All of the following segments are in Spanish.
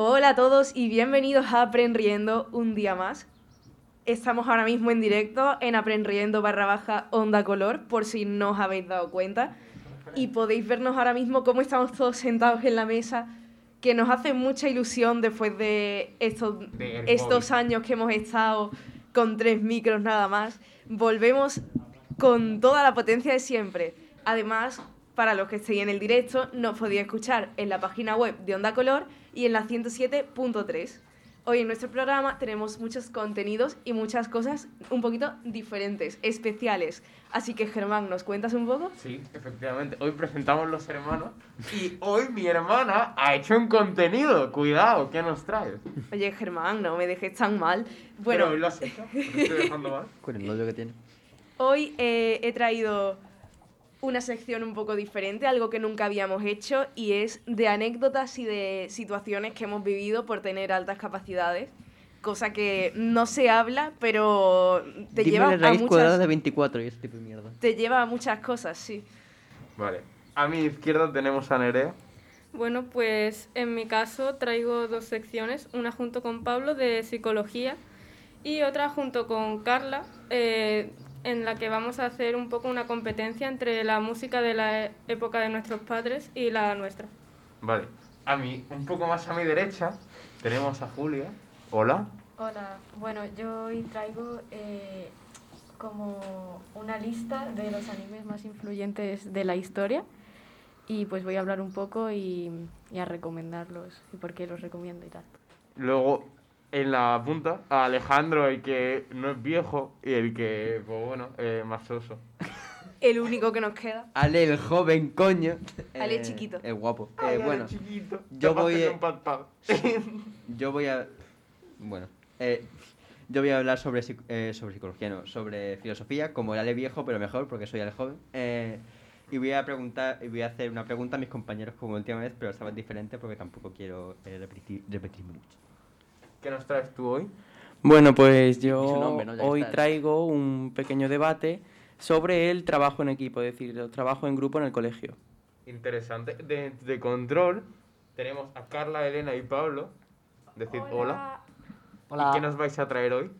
Hola a todos y bienvenidos a Aprendiendo un día más. Estamos ahora mismo en directo en Aprendiendo barra baja onda color, por si no os habéis dado cuenta. Y podéis vernos ahora mismo cómo estamos todos sentados en la mesa, que nos hace mucha ilusión después de estos, Del estos años que hemos estado con tres micros nada más. Volvemos con toda la potencia de siempre. Además, para los que estéis en el directo, nos podéis escuchar en la página web de Onda Color y en la 107.3. Hoy en nuestro programa tenemos muchos contenidos y muchas cosas un poquito diferentes, especiales. Así que Germán, ¿nos cuentas un poco? Sí, efectivamente. Hoy presentamos los hermanos y hoy mi hermana ha hecho un contenido. Cuidado, ¿qué nos traes? Oye, Germán, no me dejes tan mal. Bueno, Pero hoy lo has hecho. ¿Te estoy dejando mal? Con el novio que tiene. Hoy eh, he traído una sección un poco diferente, algo que nunca habíamos hecho, y es de anécdotas y de situaciones que hemos vivido por tener altas capacidades, cosa que no se habla, pero te Dime lleva la a raíz cuadrada muchas, de 24 y ese tipo de mierda. te lleva a muchas cosas, sí. Vale. A mi izquierda tenemos a Nerea. Bueno, pues en mi caso traigo dos secciones, una junto con Pablo de psicología y otra junto con Carla, eh, en la que vamos a hacer un poco una competencia entre la música de la e- época de nuestros padres y la nuestra. Vale. A mí, un poco más a mi derecha, tenemos a Julia. Hola. Hola, bueno, yo hoy traigo eh, como una lista de los animes más influyentes de la historia y pues voy a hablar un poco y, y a recomendarlos y por qué los recomiendo y tal. Luego, en la punta, a Alejandro, el que no es viejo y el que, pues bueno, eh, más soso. El único que nos queda. Ale, el joven, coño. Ale, Eh, chiquito. El guapo. Eh, Ay, bueno, el chiquito. yo Capaz voy, es eh, un pad pad. yo voy a. Bueno, eh, yo voy a hablar sobre, psic- eh, sobre psicología, no, sobre filosofía, como el Ale viejo, pero mejor porque soy Ale joven. Eh, y voy a preguntar, y voy a hacer una pregunta a mis compañeros como la última vez, pero esta vez diferente porque tampoco quiero eh, repetir, repetirme mucho. ¿Qué nos traes tú hoy? Bueno, pues yo nombre, ¿no? Ya hoy traigo un pequeño debate sobre el trabajo en equipo, es decir, el trabajo en grupo en el colegio. Interesante. De, de control tenemos a Carla, Elena y Pablo. Decid hola. Hola, ¿Y qué nos vais a traer hoy?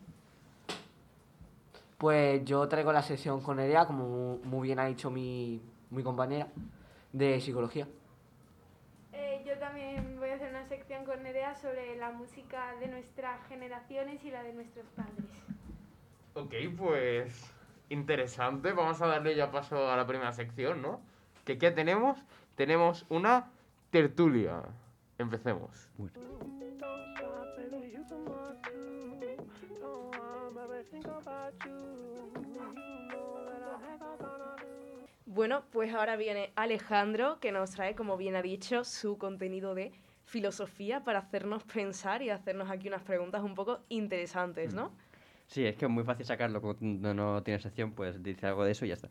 pues yo traigo la sesión con Nerea, como muy bien ha dicho mi, mi compañera, de psicología. Yo también voy a hacer una sección con Nerea sobre la música de nuestras generaciones y la de nuestros padres. Ok, pues interesante. Vamos a darle ya paso a la primera sección, ¿no? ¿Qué, qué tenemos? Tenemos una tertulia. Empecemos. Bueno, pues ahora viene Alejandro, que nos trae, como bien ha dicho, su contenido de filosofía para hacernos pensar y hacernos aquí unas preguntas un poco interesantes, ¿no? Sí, es que es muy fácil sacarlo cuando no tiene sección, pues dice algo de eso y ya está.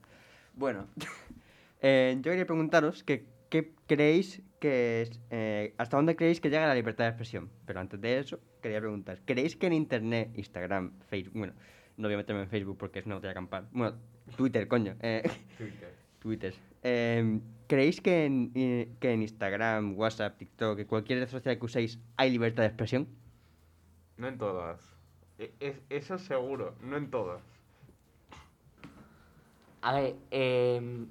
Bueno, eh, yo quería preguntaros que, qué creéis que es, eh, hasta dónde creéis que llega la libertad de expresión. Pero antes de eso, quería preguntar, ¿creéis que en Internet, Instagram, Facebook, bueno, no voy a meterme en Facebook porque es una batalla campal, bueno, Twitter, coño, eh, Twitter, eh, ¿creéis que en, eh, que en Instagram, WhatsApp, TikTok, que cualquier red social que uséis hay libertad de expresión? No en todas. E- es- eso seguro, no en todas. A ver, em,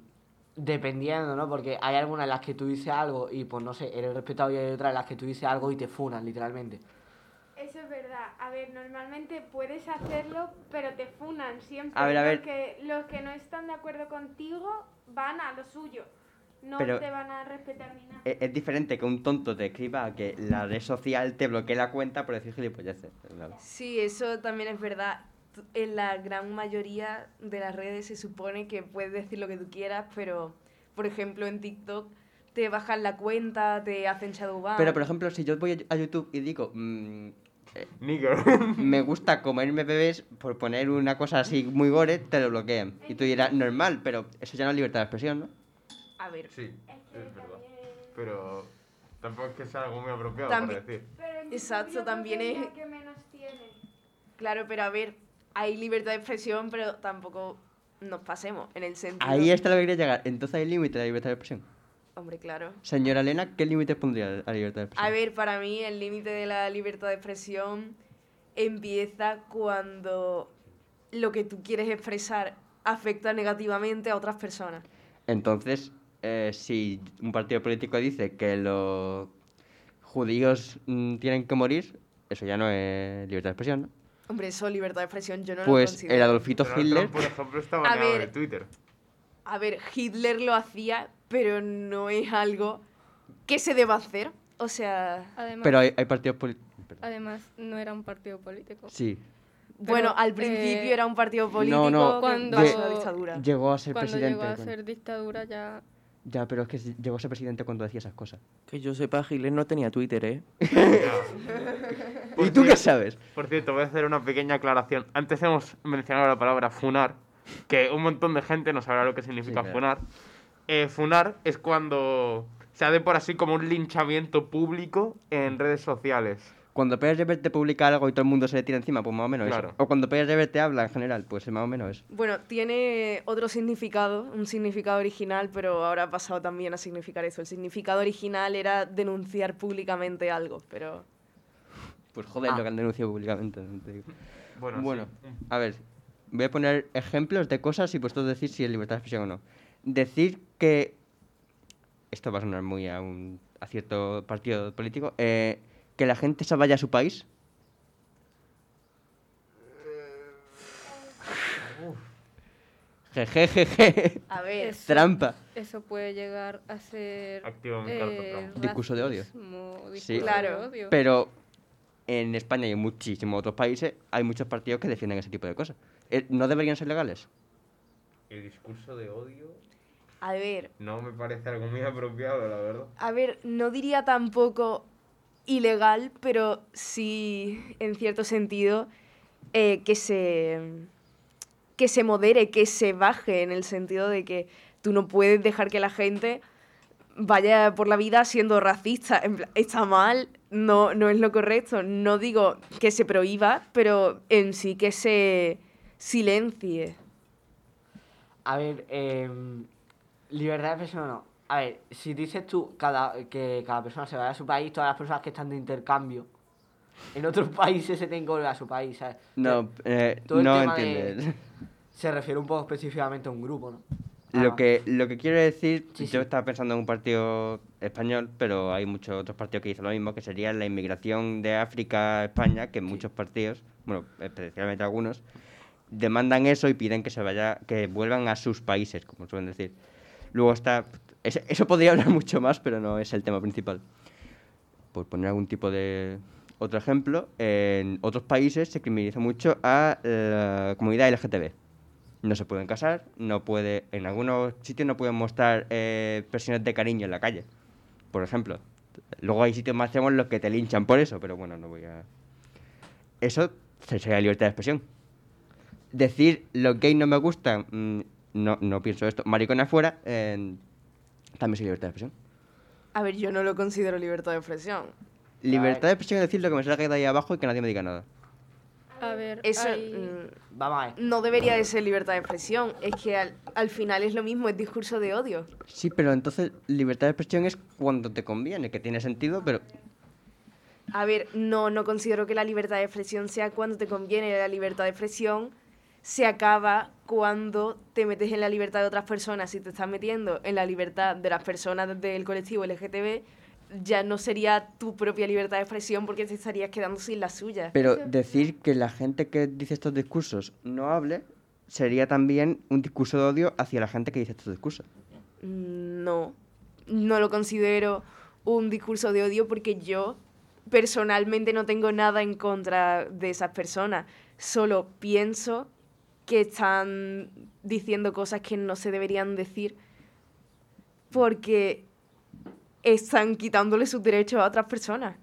dependiendo, ¿no? Porque hay algunas en las que tú dices algo y pues no sé, eres respetado y hay otras en las que tú dices algo y te funan, literalmente. Eso es verdad. A ver, normalmente puedes hacerlo, pero te funan siempre. A ver, a ver. Los que, los que no están de acuerdo contigo van a lo suyo. No Pero- te van a respetar ni nada. Es, es diferente que un tonto te escriba a que la red social te bloquee la cuenta por decir gilipolleces. Claro. Sí, eso también es verdad. En la gran mayoría de las redes se supone que puedes decir lo que tú quieras, pero, por ejemplo, en TikTok te bajan la cuenta, te hacen shadowban. Pero, por ejemplo, si yo voy a- a YouTube y digo, mm, Nigger. me gusta comerme bebés, por poner una cosa así muy gore, te lo bloquean. Y tú dirás, normal, pero eso ya no es libertad de expresión, ¿no? A ver, sí, Es verdad. Pero tampoco es que sea algo muy apropiado También- para decir. Pero Exacto, también que es- lo que menos tiene. claro, pero a ver, hay libertad de expresión, pero tampoco nos pasemos en el sentido... Ahí está lo que quería llegar. Entonces hay límite de la libertad de expresión. Hombre, claro. Señora Elena, ¿qué límites pondría a la libertad de expresión? A ver, para mí el límite de la libertad de expresión empieza cuando lo que tú quieres expresar afecta negativamente a otras personas. Entonces, eh, si un partido político dice que los judíos mm, tienen que morir, eso ya no es libertad de expresión, ¿no? Hombre, eso libertad de expresión yo no lo Pues considero. el Adolfito Hitler... Trump, por ejemplo, está A baneado ver. de Twitter. A ver, Hitler lo hacía, pero no es algo que se deba hacer. O sea, Además, Pero hay, hay partidos políticos... además, no era un partido político. Sí, bueno, al principio eh, era un partido político no, no, cuando- bajo la dictadura. llegó a ser Cuando presidente. llegó a ser dictadura ya... Ya, pero es que llegó a ser presidente cuando decía esas cosas. Que yo sepa, Hitler no tenía Twitter, ¿eh? ¿Y tú qué sabes? Por cierto, voy a hacer una pequeña aclaración. Antes hemos mencionado la palabra funar, que un montón de gente no sabrá lo que significa claro. funar. Eh, funar es cuando se hace por así como un linchamiento público en redes sociales. Cuando Pérez Reverte publica algo y todo el mundo se le tira encima, pues más o menos Claro. eso. O cuando Pérez Reverte habla en general, pues más o menos eso. Bueno, tiene otro significado, un significado original, pero ahora ha pasado también a significar eso. El significado original era denunciar públicamente algo, pero... Pues joder, Ah. lo que han denunciado públicamente. no te digo. Bueno, Bueno, sí. a ver, voy a poner ejemplos de cosas y vosotros decir si es libertad de expresión o no. Decir que. Esto va a sonar muy a, un, a cierto partido político. eh, que la gente se vaya a su país. Jejejeje. A ver, Eso- Trampa. Eso puede llegar a ser... Activa mi carta eh. Discurso de odio. Sí. de Claro, odio. Pero en España y en muchísimos otros países hay muchos partidos que defienden ese tipo de cosas. Eh, ¿No deberían ser legales? El discurso de odio a ver, no me parece algo muy apropiado, la verdad. a ver, no diría tampoco ilegal, pero sí, en cierto sentido, eh, que se que se modere, que se baje, en el sentido de que tú no puedes dejar que la gente vaya por la vida siendo racista. En plan, está mal, no, no es lo correcto. No digo que se prohíba, pero en sí que se silencie. A ver, em, libertad de expresión no. A ver, si dices tú cada, que cada persona se vaya a su país, todas las personas que están de intercambio en otros países se tienen que volver a su país, ¿sabes? No, eh, todo el no tema de- entiendes. Se refiere un poco específicamente a un grupo, ¿no? Lo que, lo que quiero decir, Sí, yo sí. estaba pensando en un partido español, pero hay muchos otros partidos que dicen lo mismo, que sería la inmigración de África a España, que muchos partidos, bueno, especialmente algunos, demandan eso y piden que se vaya, que vuelvan a sus países, como suelen decir. Luego está, eso podría hablar mucho más, pero no es el tema principal. Por poner algún tipo de otro ejemplo, en otros países se criminaliza mucho a la comunidad LGTB no se pueden casar, no puede, en algunos sitios no pueden mostrar eh, de cariño en la calle, por ejemplo. Luego hay sitios más extremos en los que te linchan por eso, pero bueno, no voy a... Eso sería libertad de expresión. Decir los gays no me gustan, mm, no, no pienso esto, maricón afuera, eh, también sería libertad de expresión. A ver, yo no lo considero libertad de expresión. Libertad de expresión es decir lo que me salga de ahí abajo y que nadie me diga nada. A ver, Eso hay- mm, Vamos a ver. no debería de ser libertad de expresión. Es que al, al final es lo mismo, es discurso de odio. Sí, pero entonces libertad de expresión es cuando te conviene, que tiene sentido, pero A ver, no, no considero que la libertad de expresión sea cuando te conviene. La libertad de expresión se acaba cuando te metes en la libertad de otras personas. Si te estás metiendo en la libertad de las personas del colectivo LGTB, ya no sería tu propia libertad de expresión porque te estarías quedando sin la suya. Pero decir que la gente que dice estos discursos no hable sería también un discurso de odio hacia la gente que dice estos discursos. No, no lo considero un discurso de odio porque yo personalmente no tengo nada en contra de esas personas. Solo pienso que están diciendo cosas que no se deberían decir porque están quitándole sus derechos a otras personas.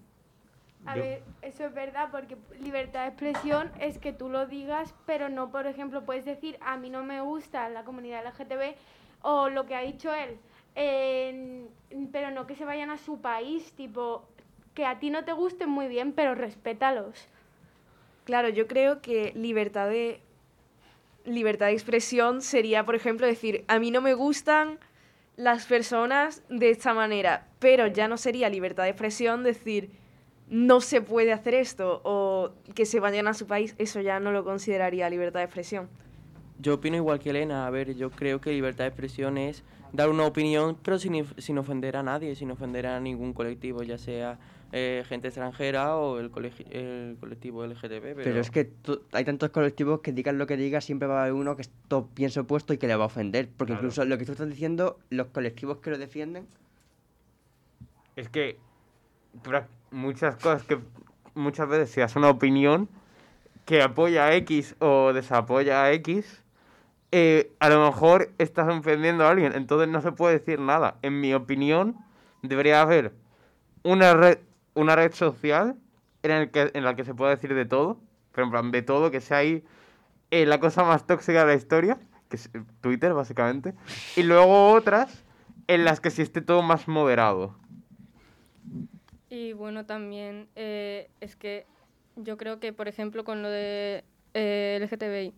A ver, eso es verdad, porque libertad de expresión es que tú lo digas, pero no, por ejemplo, puedes decir, a mí no me gusta la comunidad LGTB o lo que ha dicho él, pero no que se vayan a su país, tipo, que a ti no te gusten muy bien, pero respétalos. Claro, yo creo que libertad de libertad de expresión sería, por ejemplo, decir, a mí no me gustan las personas de esta manera, pero ya no sería libertad de expresión decir no se puede hacer esto o que se vayan a su país, eso ya no lo consideraría libertad de expresión. Yo opino igual que Elena. A ver, yo creo que libertad de expresión es dar una opinión, pero sin, sin ofender a nadie, sin ofender a ningún colectivo, ya sea eh, gente extranjera o el, colectivo LGTB. Pero, Pero es que hay tantos colectivos que digan lo que digan, siempre va a haber uno que esto piensa opuesto y que le va a ofender. Porque Claro. incluso lo que tú estás diciendo, los colectivos que lo defienden, Es que muchas cosas que muchas veces si das una opinión que apoya a X o desapoya a X, eh, a lo mejor estás ofendiendo a alguien, entonces no se puede decir nada. En mi opinión, debería haber una red, una red social en, el que, en la que se pueda decir de todo, pero en plan de todo, que sea ahí eh, la cosa más tóxica de la historia, que es Twitter básicamente, y luego otras en las que sí esté todo más moderado. Y bueno, también eh, es que yo creo que, por ejemplo, con lo de eh, LGTBI,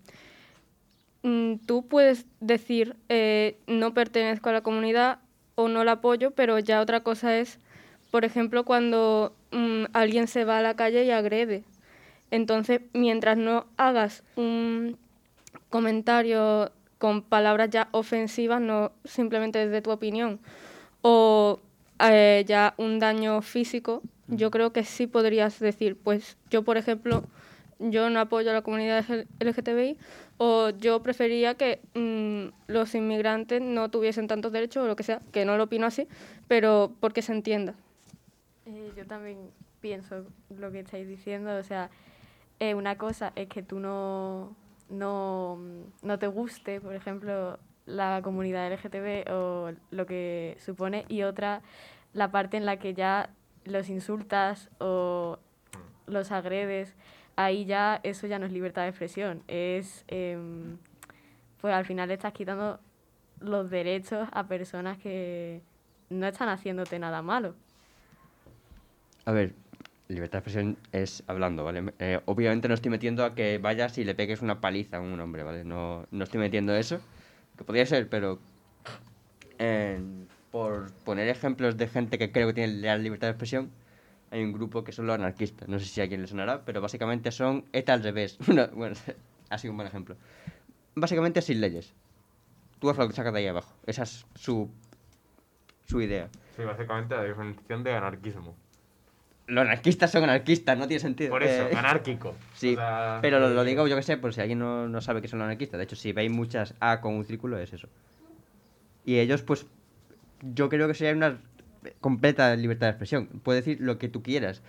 mm, tú puedes decir eh, no pertenezco a la comunidad o no la apoyo, pero ya otra cosa es, por ejemplo, cuando mm, alguien se va a la calle y agrede. Entonces, mientras no hagas un comentario con palabras ya ofensivas, no simplemente desde tu opinión, o eh, ya un daño físico, yo creo que sí podrías decir, pues yo, por ejemplo, yo no apoyo a la comunidad LGTBI o yo prefería que mm, los inmigrantes no tuviesen tantos derechos o lo que sea, que no lo opino así, pero porque se entienda. Eh, yo también pienso lo que estáis diciendo, o sea, eh, una cosa es que tú no, no, no te guste, por ejemplo, la comunidad LGTB o lo que supone, y otra, la parte en la que ya los insultas o los agredes, ahí ya eso ya no es libertad de expresión, es, em, pues al final estás quitando los derechos a personas que no están haciéndote nada malo. A ver, libertad de expresión es hablando, ¿vale? Eh, obviamente no estoy metiendo a que vayas y le pegues una paliza a un hombre, ¿vale? No, no estoy metiendo eso, que podría ser, pero eh, por poner ejemplos de gente que creo que tiene la libertad de expresión, hay un grupo que son los anarquistas, no sé si a quién le sonará, pero básicamente son ETA al revés. Bueno, bueno, ha sido un buen ejemplo. Básicamente sin leyes. Tú haz lo que sacas de ahí abajo. Esa es su, su idea. Sí, básicamente la definición de anarquismo. Los anarquistas son anarquistas, no tiene sentido. Por eso, Eh, anárquico. Sí, O sea, pero lo, lo eh, digo yo que sé, por si alguien no, no sabe que son los anarquistas. De hecho, si veis muchas A con un círculo, es eso. Y ellos, pues, yo creo que sería una completa libertad de expresión. Puedes decir lo que tú quieras.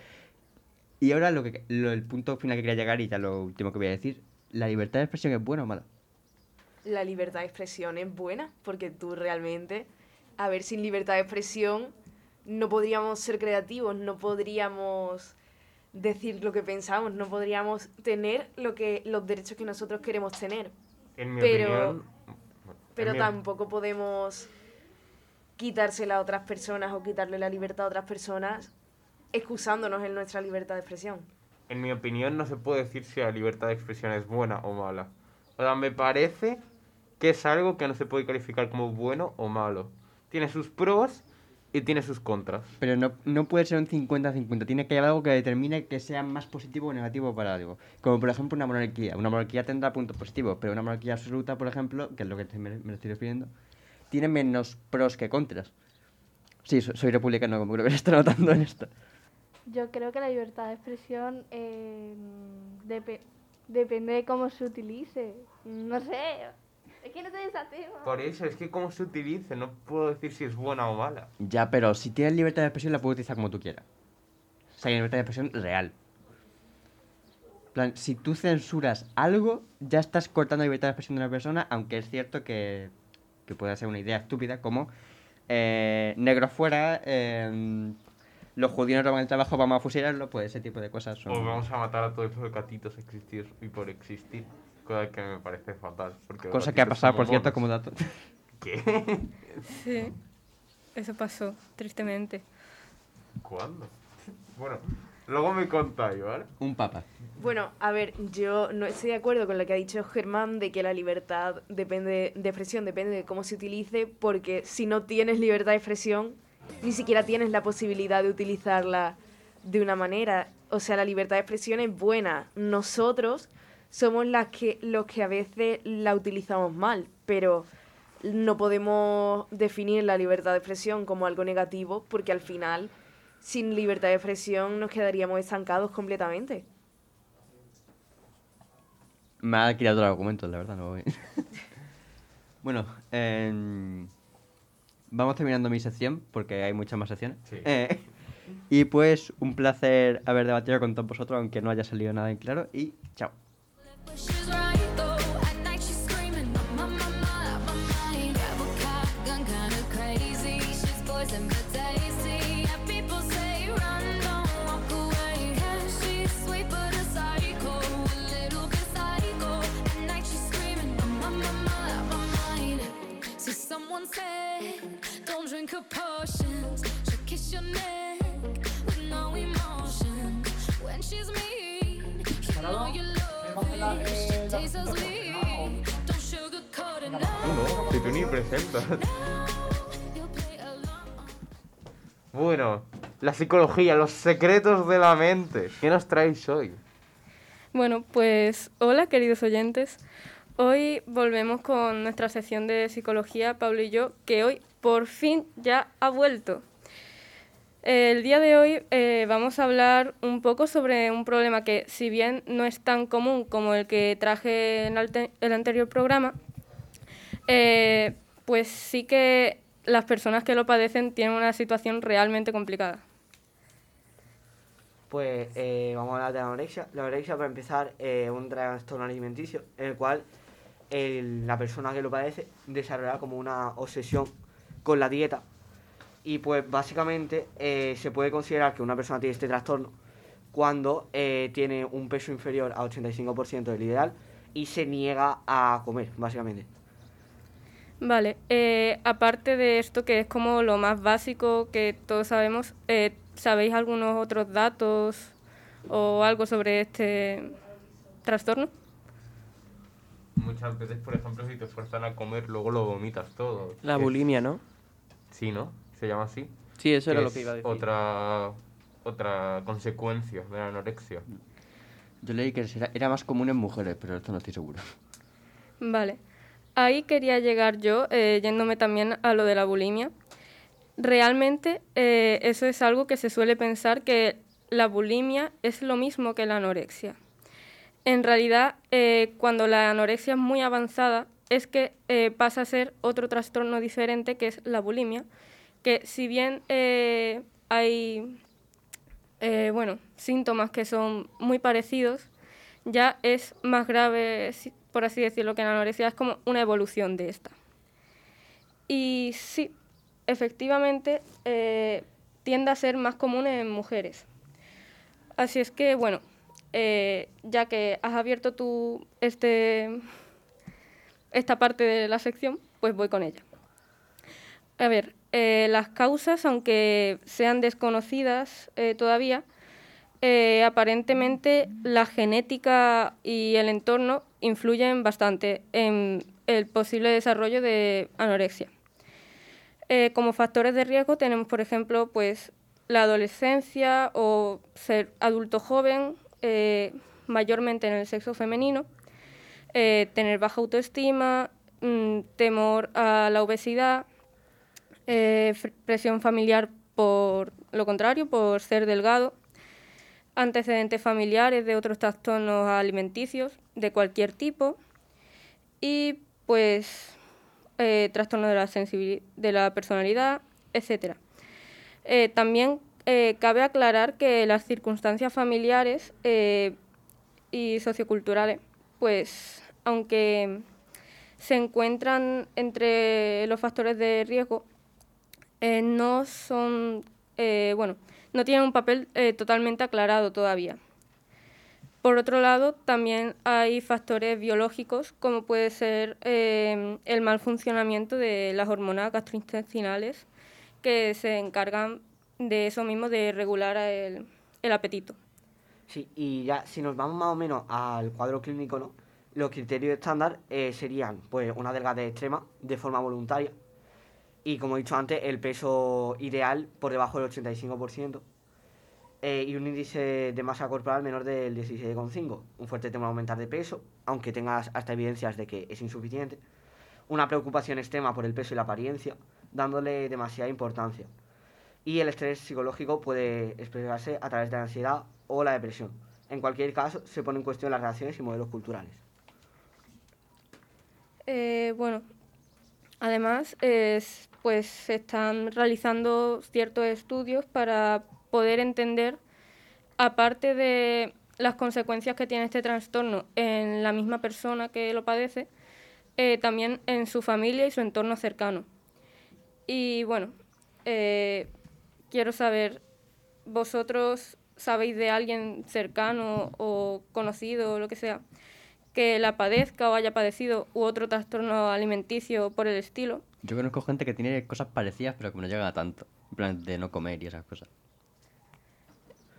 Y ahora lo que, lo- el punto final que quería llegar y ya lo último que voy a decir, ¿la libertad de expresión es buena o mala? La libertad de expresión es buena porque tú realmente, a ver, sin libertad de expresión no podríamos ser creativos, no podríamos decir lo que pensamos, no podríamos tener lo que los derechos que nosotros queremos tener. En mi pero- opinión. Pero en mi- tampoco podemos quitársela a otras personas o quitarle la libertad a otras personas excusándonos en nuestra libertad de expresión. En mi opinión, no se puede decir si la libertad de expresión es buena o mala. O sea, me parece que es algo que no se puede calificar como bueno o malo. Tiene sus pros y tiene sus contras. Pero no, no puede ser un 50-50. Tiene que haber algo que determine que sea más positivo o negativo para algo. Como por ejemplo una monarquía. Una monarquía tendrá puntos positivos, pero una monarquía absoluta, por ejemplo, que es lo que te- me, me estoy refiriendo, tiene menos pros que contras. Sí, so- soy republicano, como creo que se está notando en esto. Yo creo que la libertad de expresión eh, depe- depende de cómo se utilice. No sé, es que no tema. Por eso, es que cómo se utilice, no puedo decir si es buena o mala. Ya, pero si tienes libertad de expresión, la puedes utilizar como tú quieras. O sea, hay libertad de expresión real. En plan, si tú censuras algo, ya estás cortando la libertad de expresión de una persona, aunque es cierto que, que puede ser una idea estúpida, como eh, negro fuera, eh, los judíos roban el trabajo, vamos a fusilarlo, pues ese tipo de cosas son... O vamos a matar a todos los gatitos existir y por existir. Cosa que me parece fatal. Porque Cosa que ha pasado, por cierto, como dato. ¿Qué? Sí, eso pasó, tristemente. ¿Cuándo? Bueno, Luego me contáis, ¿vale? Un papa. Bueno, a ver, yo no estoy de acuerdo con lo que ha dicho Germán de que la libertad depende de expresión, depende de cómo se utilice, porque si no tienes libertad de expresión, ni siquiera tienes la posibilidad de utilizarla de una manera. O sea, la libertad de expresión es buena. Nosotros somos las que, los que a veces la utilizamos mal, pero no podemos definir la libertad de expresión como algo negativo, porque al final, sin libertad de expresión, nos quedaríamos estancados completamente. Me ha quitado el argumento, la verdad. No voy. bueno, em, vamos terminando mi sección porque hay muchas más secciones. Sí. Eh, y pues un placer haber debatido con todos vosotros, aunque no haya salido nada en claro. Y chao. She's right si tú ni presentas. Bueno, la psicología, los secretos de la mente. ¿Qué nos traéis hoy? Bueno, pues hola queridos oyentes. Hoy volvemos con nuestra sección de psicología, Pablo y yo, que hoy por fin ya ha vuelto. El día de hoy eh, vamos a hablar un poco sobre un problema que, si bien no es tan común como el que traje en el anterior programa, eh, pues sí que las personas que lo padecen tienen una situación realmente complicada. Pues eh, vamos a hablar de la anorexia. La anorexia, para empezar, es un trastorno alimenticio en el cual el- la persona que lo padece desarrolla como una obsesión con la dieta. Y pues básicamente eh, se puede considerar que una persona tiene este trastorno cuando eh, tiene un peso inferior a 85% del ideal y se niega a comer, básicamente. Vale, eh, aparte de esto que es como lo más básico que todos sabemos, eh, ¿sabéis algunos otros datos o algo sobre este trastorno? Muchas veces, por ejemplo, si te fuerzan a comer, luego lo vomitas todo. La bulimia, ¿no? Sí, ¿no? Se llama así. Sí, eso era lo que iba a decir. Otra, otra consecuencia de la anorexia. Yo leí que era, era más común en mujeres, pero esto no estoy seguro. Vale, ahí quería llegar yo, eh, yéndome también a lo de la bulimia. Realmente eh, eso es algo que se suele pensar que la bulimia es lo mismo que la anorexia. En realidad, eh, cuando la anorexia es muy avanzada, es que pasa a ser otro trastorno diferente que es la bulimia, que si bien hay bueno, síntomas que son muy parecidos, ya es más grave, por así decirlo, que la anorexia, es como una evolución de esta. Y sí, efectivamente, eh, tiende a ser más común en mujeres. Así es que, bueno, eh, ya que has abierto tú este, esta parte de la sección, pues voy con ella. A ver, eh, las causas, aunque sean desconocidas eh, todavía, eh, aparentemente la genética y el entorno influyen bastante en el posible desarrollo de anorexia. Eh, como factores de riesgo tenemos, por ejemplo, pues la adolescencia o ser adulto joven, eh, mayormente en el sexo femenino, tener baja autoestima, mm, temor a la obesidad, presión familiar por lo contrario, por ser delgado, antecedentes familiares de otros trastornos alimenticios de cualquier tipo y pues eh, trastornos de la de la personalidad, etc. Eh, también eh, cabe aclarar que las circunstancias familiares y socioculturales, pues aunque se encuentran entre los factores de riesgo, no son, bueno, no tienen un papel eh, totalmente aclarado todavía. Por otro lado, también hay factores biológicos, como puede ser eh, el mal funcionamiento de las hormonas gastrointestinales, que se encargan de eso mismo, de regular el, el apetito. Sí, y ya si nos vamos más o menos al cuadro clínico, ¿no? Los criterios estándar eh, serían pues una delgadez extrema de forma voluntaria y como he dicho antes, el peso ideal por debajo del 85% eh, y un índice de masa corporal menor del 16,5. Un fuerte temor a aumentar de peso, aunque tengas hasta evidencias de que es insuficiente. Una preocupación extrema por el peso y la apariencia, dándole demasiada importancia. Y el estrés psicológico puede expresarse a través de la ansiedad o la depresión. En cualquier caso, se pone en cuestión las relaciones y modelos culturales. Eh, bueno, además, es, pues se están realizando ciertos estudios para poder entender, aparte de las consecuencias que tiene este trastorno en la misma persona que lo padece, eh, también en su familia y su entorno cercano. Y bueno, eh, quiero saber, ¿vosotros sabéis de alguien cercano o conocido o lo que sea que la padezca o haya padecido u otro trastorno alimenticio por el estilo? Yo conozco gente que tiene cosas parecidas, pero que no llega a tanto. En plan, de no comer y esas cosas.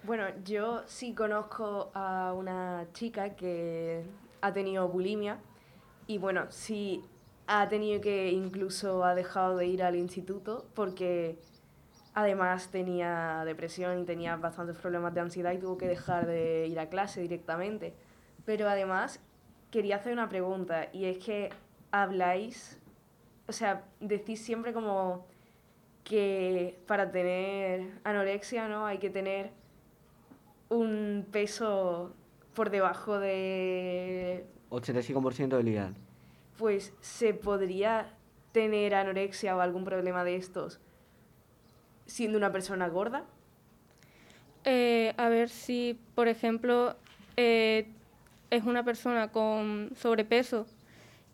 Bueno, yo sí conozco a una chica que ha tenido bulimia y bueno, sí ha tenido que incluso ha dejado de ir al instituto porque además tenía depresión y tenía bastantes problemas de ansiedad y tuvo que dejar de ir a clase directamente. Pero además quería hacer una pregunta y es que habláis, o sea, decís siempre como que para tener anorexia, ¿no? Hay que tener un peso por debajo de 85% del ideal. pues se podría tener anorexia o algún problema de estos siendo una persona gorda. Eh, a ver si, por ejemplo, eh, es una persona con sobrepeso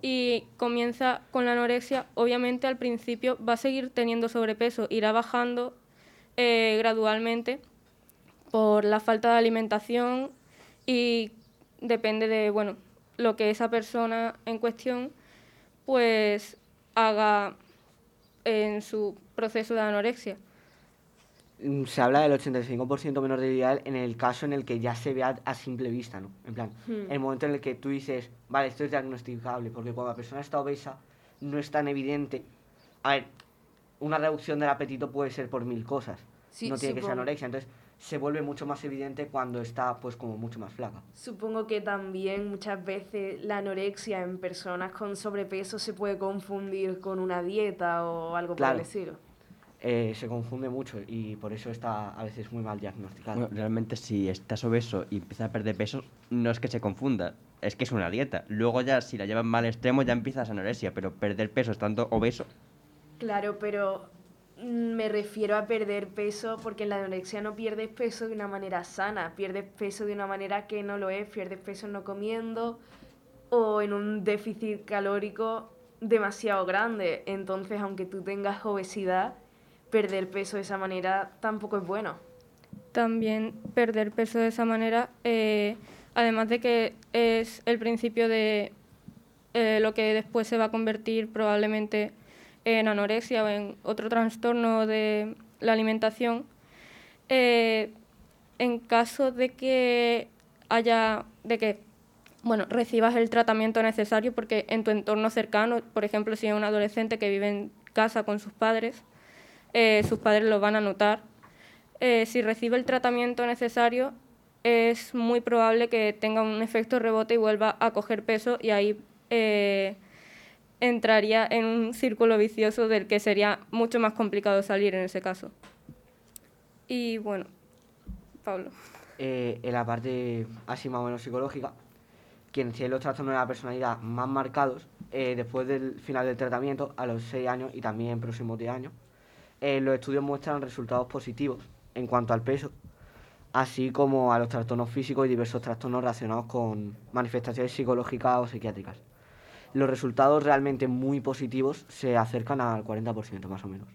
y comienza con la anorexia, obviamente al principio va a seguir teniendo sobrepeso, irá bajando eh, gradualmente por la falta de alimentación y depende de, bueno, lo que esa persona en cuestión pues haga en su proceso de anorexia. Mm, Se habla del 85% menor del ideal en el caso en el que ya se vea a simple vista, ¿no? En plan, Hmm. el momento en el que tú dices, vale, esto es diagnosticable, porque cuando la persona está obesa no es tan evidente. A ver, una reducción del apetito puede ser por mil cosas, Sí, no tiene que ser anorexia, entonces se vuelve mucho más evidente cuando está pues como mucho más flaca. Supongo que también muchas veces la anorexia en personas con sobrepeso se puede confundir con una dieta o algo Claro. por el estilo. Eh, se confunde mucho y por eso está a veces muy mal diagnosticado. Bueno, realmente si estás obeso y empiezas a perder peso, no es que se confunda, es que es una dieta. Luego ya, si la llevas mal extremo, ya empiezas anorexia, pero perder peso estando obeso, Claro, pero mm, me refiero a perder peso porque en la anorexia no pierdes peso de una manera sana, pierdes peso de una manera que no lo es, pierdes peso no comiendo o en un déficit calórico demasiado grande. Entonces, aunque tú tengas obesidad, perder peso de esa manera tampoco es bueno. También perder peso de esa manera, eh, además de que es el principio de eh, lo que después se va a convertir probablemente en anorexia o en otro trastorno de la alimentación, eh, en caso de que haya, de que, bueno, recibas el tratamiento necesario, porque en tu entorno cercano, por ejemplo, si es un adolescente que vive en casa con sus padres, eh, sus padres lo van a notar. Eh, si recibe el tratamiento necesario, es muy probable que tenga un efecto rebote y vuelva a coger peso y ahí eh, entraría en un círculo vicioso del que sería mucho más complicado salir en ese caso. Y bueno, Pablo. en la parte así más o menos psicológica, quienes tienen los trastornos de la personalidad más marcados, después del final del tratamiento, a los 6 años y también próximos 10 años, eh, los estudios muestran resultados positivos en cuanto al peso, así como a los trastornos físicos y diversos trastornos relacionados con manifestaciones psicológicas o psiquiátricas. Los resultados realmente muy positivos se acercan al 40% más o menos.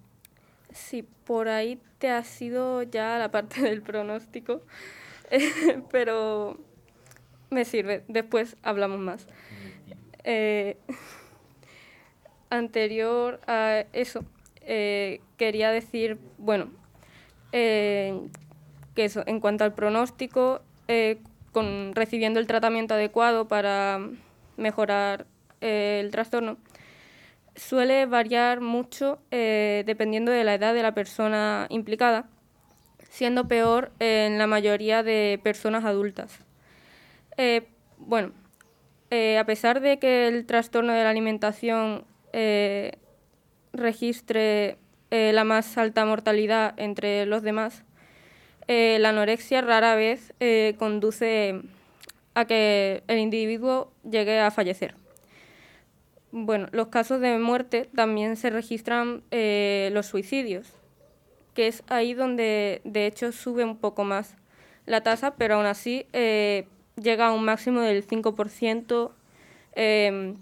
Sí, por ahí te ha sido ya la parte del pronóstico, pero me sirve, después hablamos más. Eh, anterior a eso, eh, quería decir, bueno, eh, que en cuanto al pronóstico, eh, con, recibiendo el tratamiento adecuado para mejorar el trastorno, suele variar mucho dependiendo de la edad de la persona implicada, siendo peor en la mayoría de personas adultas. Bueno, a pesar de que el trastorno de la alimentación registre eh, la más alta mortalidad entre los demás, eh, la anorexia rara vez eh, conduce a que el individuo llegue a fallecer. Bueno, los casos de muerte también se registran los suicidios, que es ahí donde de hecho sube un poco más la tasa, pero aún así llega a un máximo del 5%, eh,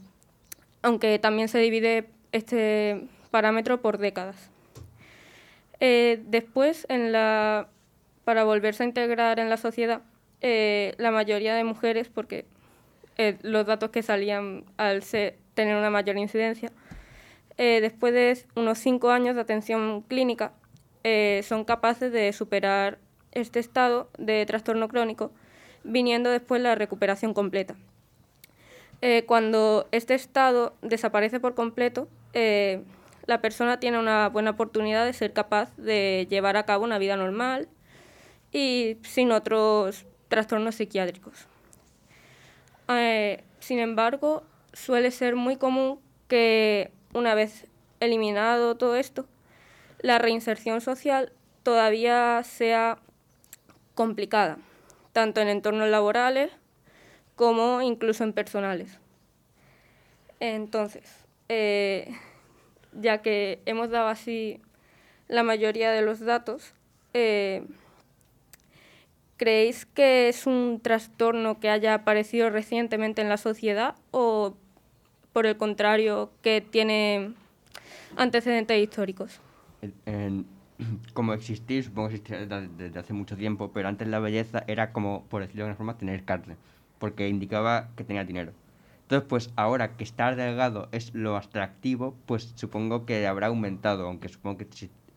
aunque también se divide este parámetro por décadas. Eh, después, para volverse a integrar en la sociedad, eh, la mayoría de mujeres, porque eh, los datos que salían al tener una mayor incidencia, después de unos cinco años de atención clínica, son capaces de superar este estado de trastorno crónico, viniendo después la recuperación completa. Cuando este estado desaparece por completo, la persona tiene una buena oportunidad de ser capaz de llevar a cabo una vida normal y sin otros trastornos psiquiátricos. Eh, sin embargo, suele ser muy común que una vez eliminado todo esto, la reinserción social todavía sea complicada, tanto en entornos laborales como incluso en personales. Entonces, eh, ya que hemos dado así la mayoría de los datos, eh, ¿creéis que es un trastorno que haya aparecido recientemente en la sociedad o, por el contrario, que tiene antecedentes históricos? Como existir, supongo que existía desde hace mucho tiempo, pero antes la belleza era como, por decirlo de alguna forma, tener carne, porque indicaba que tenía dinero. Entonces, pues ahora que estar delgado es lo atractivo, pues supongo que habrá aumentado, aunque supongo que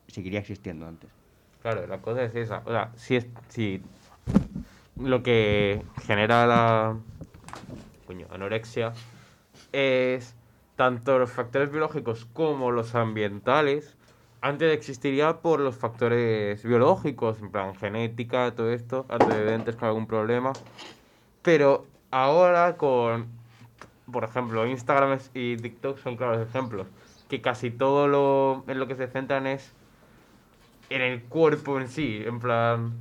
seguiría existiendo antes. Claro, la cosa es esa. O sea, si, es, si lo que genera la anorexia es tanto los factores biológicos como los ambientales, antes existiría por los factores biológicos, en plan genética, todo esto, antecedentes con algún problema. Pero ahora con, por ejemplo, Instagram y TikTok son claros ejemplos, que casi todo lo en lo que se centran es en el cuerpo en sí, en plan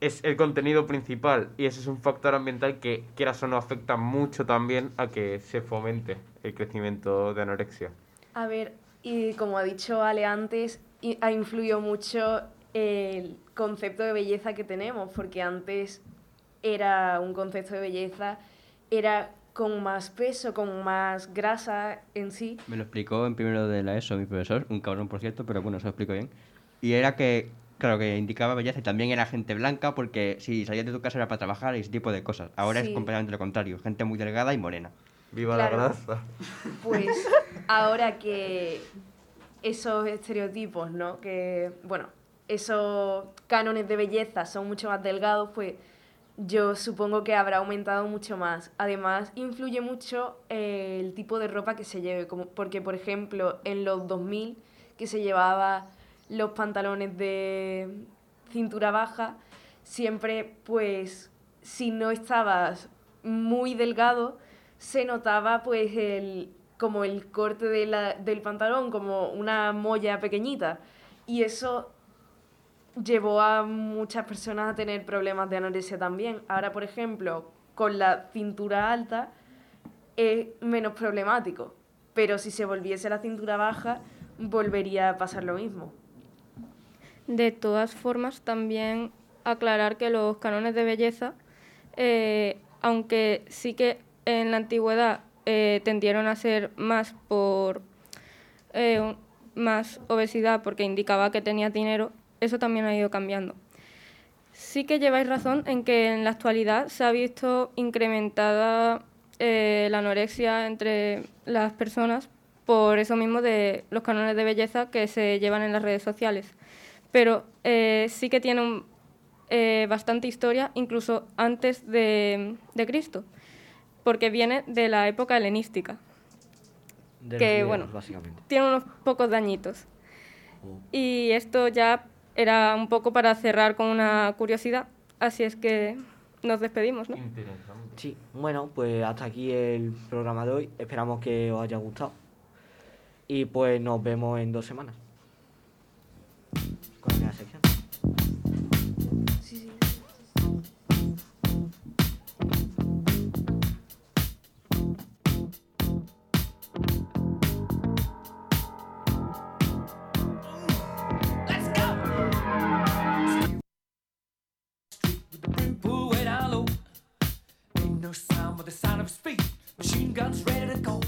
es el contenido principal y ese es un factor ambiental que quieras o no afecta mucho también a que se fomente el crecimiento de anorexia. A ver, y como ha dicho Ale antes, ha influido mucho el concepto de belleza que tenemos, porque antes era un concepto de belleza, era con más peso, con más grasa en sí. Me lo explicó en primero de la ESO mi profesor, un cabrón por cierto, pero bueno, se lo explico bien. Y era que, claro, que indicaba belleza y también era gente blanca porque si salías de tu casa era para trabajar y ese tipo de cosas. Ahora Sí. es completamente lo contrario, gente muy delgada y morena. ¡Viva Claro. la grasa! Pues ahora que esos estereotipos, ¿no? Que, bueno, esos cánones de belleza son mucho más delgados, pues yo supongo que habrá aumentado mucho más. Además, influye mucho eh, el tipo de ropa que se lleve, como, porque, por ejemplo, en los 2000 que se llevaba los pantalones de cintura baja, siempre, pues, si no estabas muy delgado, se notaba pues el como el corte de la- del pantalón, como una molla pequeñita. Y eso llevó a muchas personas a tener problemas de anorexia también. Ahora, por ejemplo, con la cintura alta es menos problemático. Pero si se volviese la cintura baja, volvería a pasar lo mismo. De todas formas, también aclarar que los cánones de belleza, eh, aunque sí que en la antigüedad eh, tendieron a ser más por eh, más obesidad porque indicaba que tenías dinero, eso también ha ido cambiando. Sí que lleváis razón en que en la actualidad se ha visto incrementada eh, la anorexia entre las personas por eso mismo de los cánones de belleza que se llevan en las redes sociales. Pero eh, sí que tiene un eh, bastante historia, incluso antes de, de Cristo, porque viene de la época helenística. De los que, griegos, bueno, básicamente. Tiene unos pocos dañitos. Oh. Y esto ya era un poco para cerrar con una curiosidad, así es que nos despedimos, ¿no? Sí, bueno, pues hasta aquí el programa de hoy. Esperamos que os haya gustado. Y pues nos vemos en dos semanas. Con la sección. But the sound of feet. Machine guns ready to go.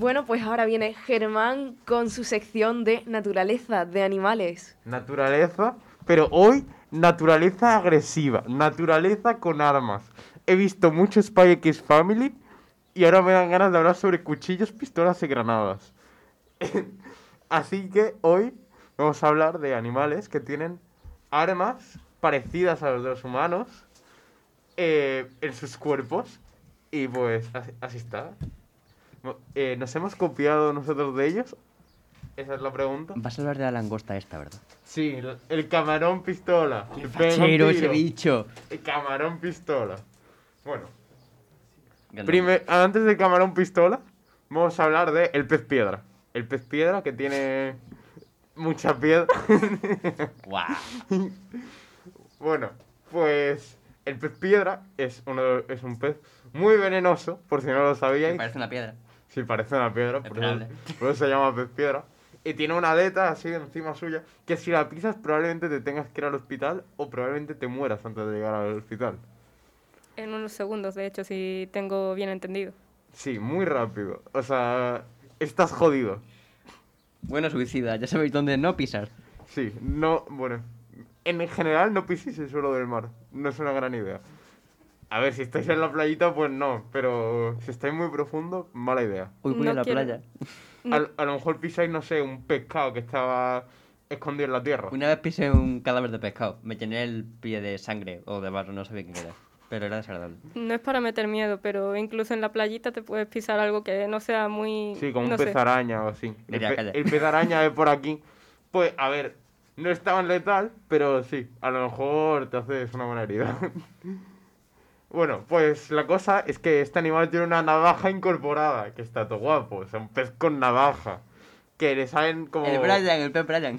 Bueno, pues ahora viene Germán con su sección de naturaleza, de animales. Naturaleza, pero hoy naturaleza agresiva, naturaleza con armas. He visto mucho Spy X Family y ahora me dan ganas de hablar sobre cuchillos, pistolas y granadas. Así que hoy vamos a hablar de animales que tienen armas parecidas a los de los humanos eh, en sus cuerpos. Y pues así, así está. Eh, ¿Nos hemos copiado nosotros de ellos? Esa es la pregunta. Vas a hablar de la langosta esta, ¿verdad? Sí, el, camarón pistola. ¡Qué fachero ese bicho! El camarón pistola. Bueno, Ganó. prime- antes del camarón pistola, vamos a hablar de el pez piedra. El pez piedra que tiene mucha piedra. ¡Guau! bueno, pues el pez piedra es, uno es un pez muy venenoso, por si no lo Me sabíais. parece una piedra. Sí, parece una piedra, por eso, por eso se llama pez piedra. Y tiene una aleta así encima suya, que si la pisas probablemente te tengas que ir al hospital o probablemente te mueras antes de llegar al hospital. En unos segundos, de hecho, si tengo bien entendido. Sí, muy rápido. O sea, estás jodido. Bueno, suicida, ya sabéis dónde no pisar. Sí, no, bueno. En general no piséis el suelo del mar. No es una gran idea. A ver, si estáis en la playita, pues no. Pero si estáis muy profundo, mala idea. Uy, voy No a la quiero- playa. No. A, a lo mejor pisáis, no sé, un pescado que estaba escondido en la tierra. Una vez pisé un cadáver de pescado. Me llené el pie de sangre o de barro, no sabía qué era. Pero era desagradable. No es para meter miedo, pero incluso en la playita te puedes pisar algo que no sea muy... Sí, como un no pez sé. araña o así. El, pe- el pez araña de por aquí. Pues, a ver, no es tan letal, pero sí, a lo mejor te haces una buena herida. Bueno, pues la cosa es que este animal tiene una navaja incorporada, que está todo guapo. O sea, un pez con navaja. Que le salen como... El Brian, el pez Brian.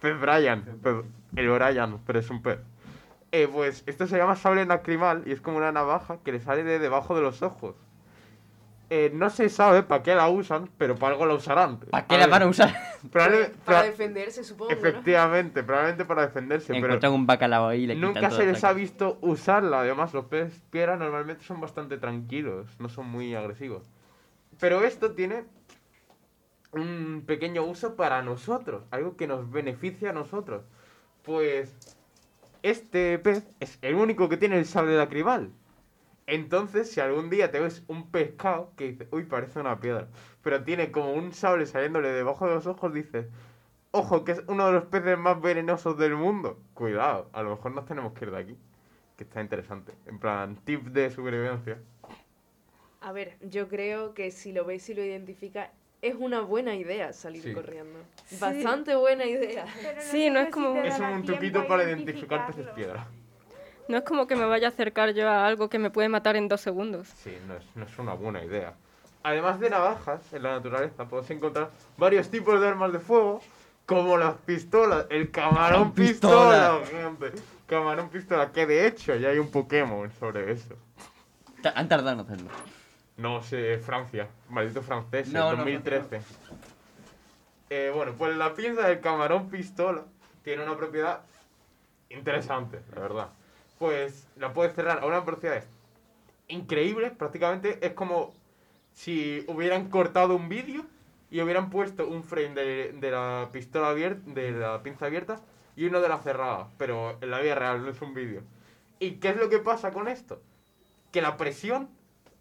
Pez Brian. pez- el Brian, pero es un pez. Eh, pues esto se llama sable lacrimal y es como una navaja que le sale de debajo de los ojos. Eh, no se sabe para qué la usan, pero para algo la usarán. ¿Para qué la van a usar? Probable- Para defenderse, supongo, ¿no? Efectivamente, probablemente para defenderse, pero Encuentran un bacalao ahí y le nunca se les ha visto usarla. Además, los peces piedra normalmente son bastante tranquilos, no son muy agresivos. Pero esto tiene un pequeño uso para nosotros, algo que nos beneficia a nosotros. Pues este pez es el único que tiene el sable lacrimal. Entonces, si algún día te ves un pescado que dice, uy, parece una piedra, pero tiene como un sable saliéndole debajo de los ojos, dices, ojo, que es uno de los peces más venenosos del mundo. Cuidado, a lo mejor nos tenemos que ir de aquí. Que está interesante. En plan, tip de supervivencia. A ver, yo creo que si lo ves y lo identificas, es una buena idea salir Sí. corriendo. Sí. Bastante buena idea. Pero Sí, no es si como- Es un truquito para identificar peces piedra. No es como que me vaya a acercar yo a algo que me puede matar en dos segundos. Sí, no es, no es una buena idea. Además de navajas, en la naturaleza podemos encontrar varios tipos de armas de fuego, como las pistolas, el camarón pistola, gente. Camarón pistola, que de hecho ya hay un Pokémon sobre eso. Han tardado en hacerlo. No sé, Francia, maldito francés, No, no, 2013. Eh, bueno, pues la pinza del camarón pistola tiene una propiedad interesante, la verdad. Pues la puedes cerrar a unas velocidades increíbles, prácticamente es como si hubieran cortado un vídeo y hubieran puesto un frame de, de la pistola abierta, de la pinza abierta y uno de la cerrada, pero en la vida real no es un vídeo. ¿Y qué es lo que pasa con esto? Que la presión,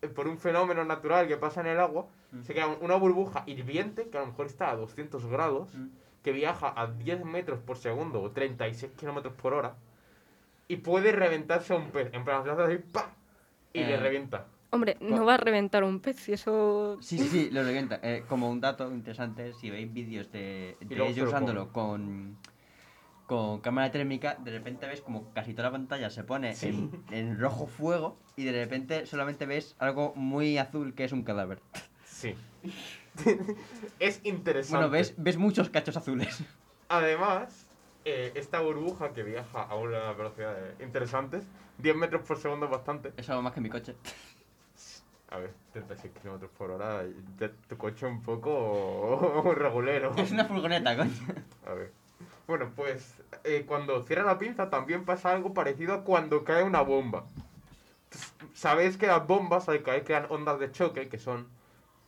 eh, por un fenómeno natural que pasa en el agua, Mm. se crea una burbuja hirviente que a lo mejor está a 200 grados, Mm. que viaja a 10 metros por segundo o 36 kilómetros por hora y puede reventarse a un pez. En plan, le haces así, ¡pa! Y le Eh, revienta. Hombre, no va a reventar un pez si eso... Sí, sí, sí, lo revienta. Eh, como un dato interesante, si veis vídeos de, ellos lo usándolo con, con cámara térmica, de repente ves como casi toda la pantalla se pone en, en rojo fuego y de repente solamente ves algo muy azul que es un cadáver. Sí. es interesante. Bueno, ves, ves muchos cachos azules. Además, eh, esta burbuja que viaja a unas velocidades interesantes, 10 metros por segundo es bastante. Es algo más que mi coche. A ver, 36 kilómetros por hora, ya tu coche un poco regulero. Es una furgoneta, coño. A ver. Bueno, pues eh, cuando cierra la pinza también pasa algo parecido a cuando cae una bomba. Sabéis que las bombas al caer crean ondas de choque, que son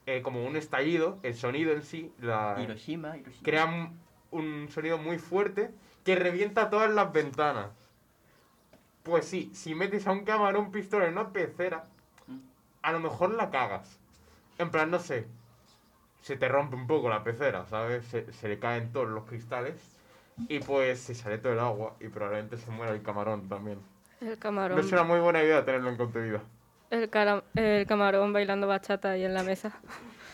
eh, como un estallido, el sonido en sí, la, Hiroshima, Hiroshima. crean un sonido muy fuerte que revienta todas las ventanas. Pues sí, si metes a un camarón pistola en una pecera, a lo mejor la cagas. En plan, no sé, se te rompe un poco la pecera, ¿sabes? Se, se le caen todos los cristales y pues se sale todo el agua y probablemente se muera el camarón también. El No camarón, es una muy buena idea tenerlo en contenido. el, cara- el camarón bailando bachata ahí en la mesa.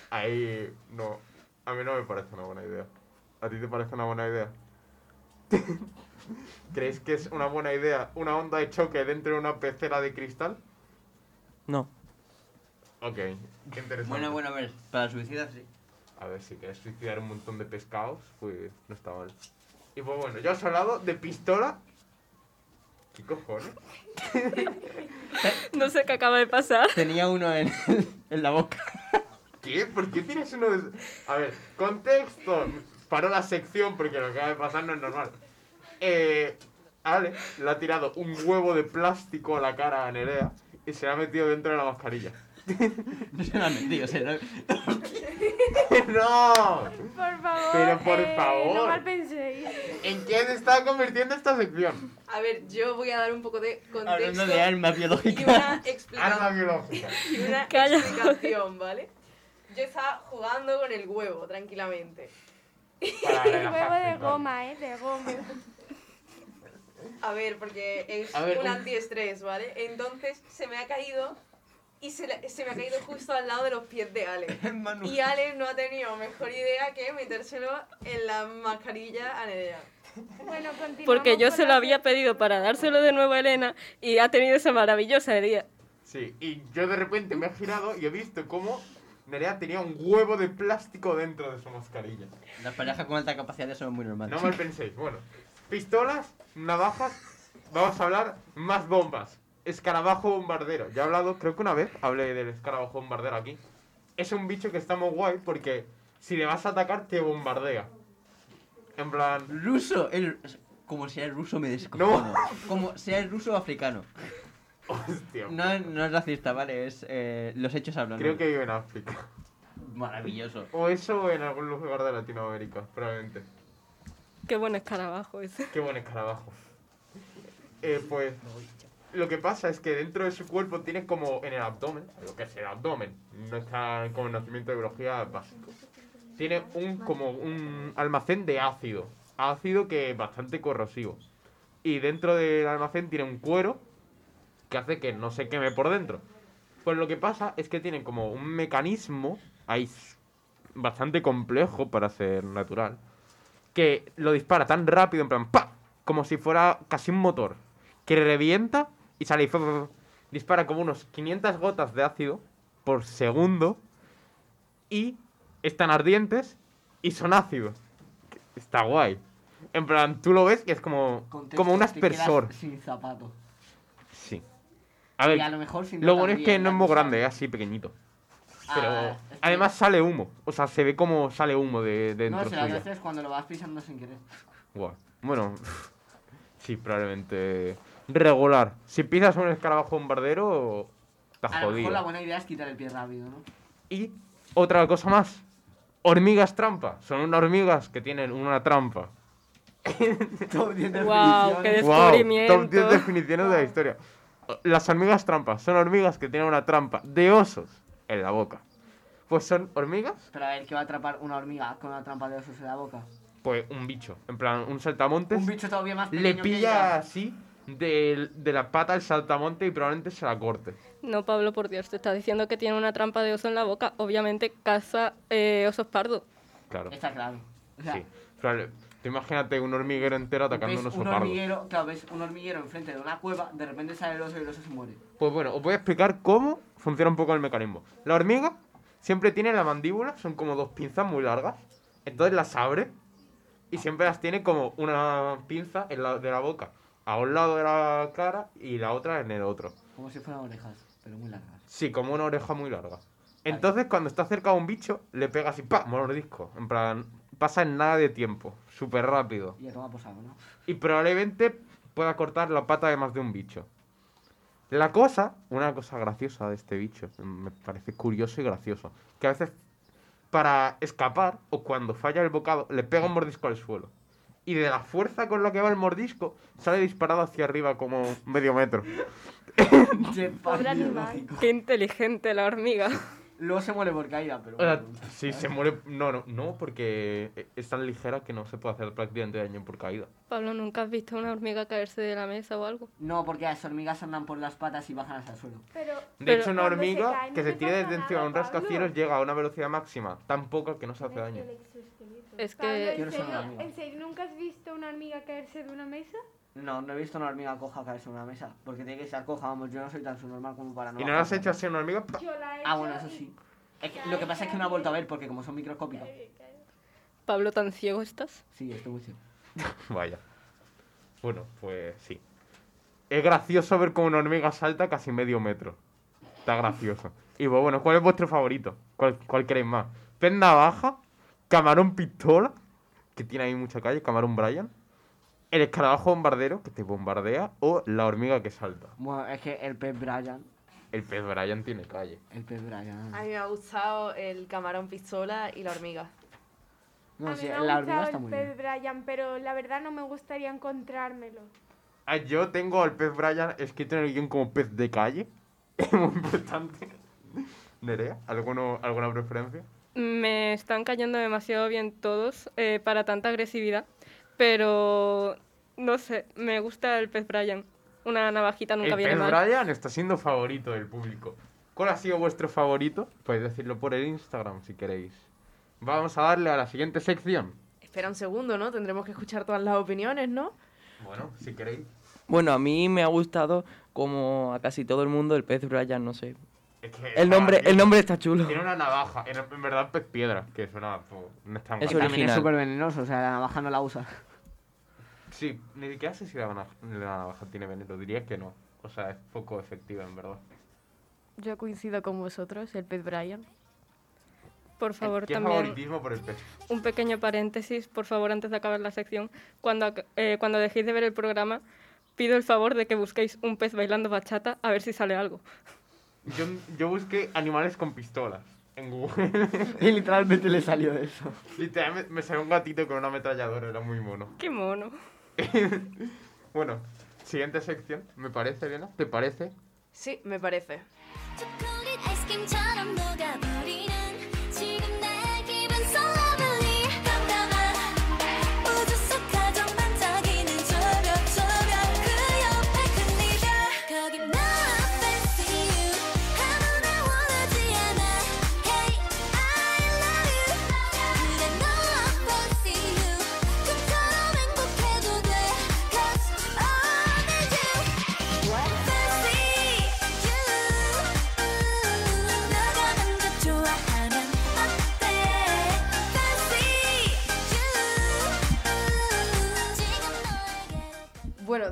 Ahí no, a mí no me parece una buena idea. ¿A ti te parece una buena idea? ¿Crees que es una buena idea una onda de choque dentro de una pecera de cristal? No. Ok, qué interesante. Bueno, bueno, a ver, para suicidas sí. A ver, si quieres suicidar un montón de pescados, pues no está mal. Y pues bueno, ya os he hablado de pistola. ¿Qué cojones? No sé qué acaba de pasar. Tenía uno en, en la boca. ¿Qué? ¿Por qué tienes uno de... A ver, contexto. Paró la sección porque lo que acaba de pasar no es normal. Eh, Ale le ha tirado un huevo de plástico a la cara a Nerea y se la ha metido dentro de la mascarilla. No se me ha metido, o sea, no- ¡No! Por favor. Pero por eh, favor. No mal penséis. ¿En qué se está convirtiendo esta sección? A ver, yo voy a dar un poco de contexto Hablando de armas y biológicas. una Arma explicación. biológica. y una explicación, ¿vale? Yo estaba jugando con el huevo, tranquilamente. Huevo de goma, eh, de goma. A ver, porque es A ver, un un- antiestrés, ¿vale? Entonces se me ha caído y se, le- se me ha caído justo al lado de los pies de Ale. Manu. Y Ale no ha tenido mejor idea que metérselo en la mascarilla a Nerea. Bueno, continuamos. Porque yo con se lo la había pedido para dárselo de nuevo a Elena y ha tenido esa maravillosa idea. Sí, y yo de repente me he girado y he visto cómo Nerea tenía un huevo de plástico dentro de su mascarilla. Las parejas con alta capacidad son muy normales. No mal penséis. Bueno, pistolas, navajas, vamos a hablar más bombas. Escarabajo bombardero. Ya he hablado, creo que una vez hablé del escarabajo bombardero aquí. Es un bicho que está muy guay porque si le vas a atacar te bombardea. En plan, Ruso, el, como sea el ruso me descojono. Como sea el ruso africano. Hostia. No, no es racista, vale, es eh, los hechos hablan. Creo que vive en África. Maravilloso. O eso o en algún lugar de Latinoamérica, probablemente. Qué buen escarabajo ese. Qué buen escarabajo. Eh, pues lo que pasa es que dentro de su cuerpo tiene como en el abdomen, lo que es el abdomen, no está en conocimiento de biología básico. Tiene un como un almacén de ácido, ácido que es bastante corrosivo. Y dentro del almacén tiene un cuero que hace que no se queme por dentro. Pues lo que pasa es que tiene como un mecanismo ahí bastante complejo para ser natural que lo dispara tan rápido, en plan, ¡pa! Como si fuera casi un motor, que revienta y sale y dispara como unos 500 gotas de ácido por segundo y están ardientes y son ácidos. Está guay. En plan, tú lo ves y es como, Contexto, como un aspersor. Sin zapato. A ver, Y a lo mejor si no lo bueno es que no es la muy grande, es así pequeñito. Pero Ah, es que- además sale humo. O sea, se ve como sale humo de dentro No sé, a suyo. veces cuando lo vas pisando sin querer. Guau. Bueno, Sí, probablemente regular. Si pisas un escarabajo bombardero, estás A lo mejor la jodido. buena idea es quitar el pie rápido, ¿no? Y otra cosa más. Hormigas trampa. Son unas hormigas que tienen una trampa. Top 10 Wow, qué definiciones. Wow, top 10 descubrimiento. definiciones de la historia. Las hormigas trampas son hormigas que tienen una trampa de osos en la boca. Pues son hormigas, Pero a ver, ¿qué va a atrapar una hormiga con una trampa de osos en la boca? pues un bicho. En plan, un saltamontes. Un bicho todavía más pequeño le que pilla ella. así de, de la pata al saltamonte y probablemente se la corte. No, Pablo, por Dios, te está diciendo que tiene una trampa de oso en la boca. Obviamente caza eh, osos pardos. Claro. Está claro. O sea, Sí. Probable- Tú imagínate un hormiguero entero atacando un oso un pardo. hormiguero, claro, ves un hormiguero enfrente de una cueva, de repente sale el oso y el oso se muere. Pues bueno, os voy a explicar cómo funciona un poco el mecanismo. La hormiga siempre tiene la mandíbula, son como dos pinzas muy largas. Entonces las abre y siempre las tiene como una pinza en la, de la boca a un lado de la cara y la otra en el otro. Como si fueran orejas, pero muy largas. Sí, como una oreja muy larga. Entonces cuando está cerca de un bicho, le pega así, ¡pam! mordisco. En plan, pasa en nada de tiempo, súper rápido. Y ya toma por saco, ¿no? y probablemente pueda cortar la pata de más de un bicho. La cosa, una cosa graciosa de este bicho, me parece curioso y gracioso, que a veces para escapar o cuando falla el bocado le pega un mordisco al suelo. Y de la fuerza con la que va el mordisco sale disparado hacia arriba como medio metro. Qué inteligente la hormiga. Luego se muere por caída, pero O sea, bueno. sí, se muere... No, no, no, porque es tan ligera que no se puede hacer prácticamente daño por caída. Pablo, ¿nunca has visto una hormiga caerse de la mesa o algo? No, porque las hormigas andan por las patas y bajan hasta el suelo. Pero De Pero- hecho, una se hormiga cae, no que se tire desde encima de un rascacielos Pablo. llega a una velocidad máxima tan poca que no se hace daño. Es Pablo, que... ¿en serio, hormiga. ¿en serio nunca has visto una hormiga caerse de una mesa? No, no he visto una hormiga coja caerse en una mesa. Porque tiene que estar coja, vamos, yo no soy tan subnormal como para no. ¿Y no lo has hecho así una hormiga? ¡pa! Yo la he Ah, bueno, eso sí. Es que lo que pasa es que no he vuelto a ver porque como son microscópicas. Pablo, ¿tan ciego estás? Sí, estoy muy ciego. Vaya. Bueno, pues sí. Es gracioso ver cómo una hormiga salta casi medio metro. Está gracioso. Y pues bueno, ¿cuál es vuestro favorito? ¿Cuál, cuál queréis más? ¿Pez navaja? ¿Camarón pistola? Que tiene ahí mucha calle. ¿Camarón Brian? ¿El escarabajo bombardero que te bombardea? ¿O la hormiga que salta? Bueno, es que el pez Brian. El pez Brian tiene calle. El pez Brian. A mí me ha gustado el camarón pistola y la hormiga. No, a mí sí, me ha la hormiga está el muy pez bien. Brian, pero la verdad no me gustaría encontrármelo. Ah, yo tengo al pez Brian escrito en el guion como pez de calle. Muy importante. Nerea, ¿alguno, ¿alguna preferencia? Me están cayendo demasiado bien todos eh, para tanta agresividad, pero no sé, me gusta el pez Brian. Una navajita nunca el viene pez mal. Brian está siendo favorito del público. ¿Cuál ha sido vuestro favorito? Podéis decirlo por el Instagram si queréis. Vamos a darle a la siguiente sección. Espera un segundo, ¿no? Tendremos que escuchar todas las opiniones, ¿no? Bueno, si queréis. Bueno, a mí me ha gustado, como a casi todo el mundo, el pez Brian, no sé. Es que El nombre, el nombre está chulo. Tiene una navaja, en, en verdad pez piedra, que suena... pues, no es tan Es. También es original. súper venenoso, o sea, la navaja no la usa. Sí, ni siquiera sé si la navaja, la navaja tiene veneno, diría que no. O sea, es poco efectiva en verdad. Yo coincido con vosotros, el pez Brian. Por favor, ¿Qué también favoritismo por el pez? un pequeño paréntesis, por favor, antes de acabar la sección. Cuando, ac- eh, cuando dejéis de ver el programa, pido el favor de que busquéis un pez bailando bachata a ver si sale algo. Yo, yo busqué animales con pistolas en Google. Y literalmente le salió de eso. Literalmente me salió un gatito con una ametralladora, era muy mono. ¡Qué mono! Bueno, siguiente sección, me parece, Elena. ¿Te parece? Sí, me parece.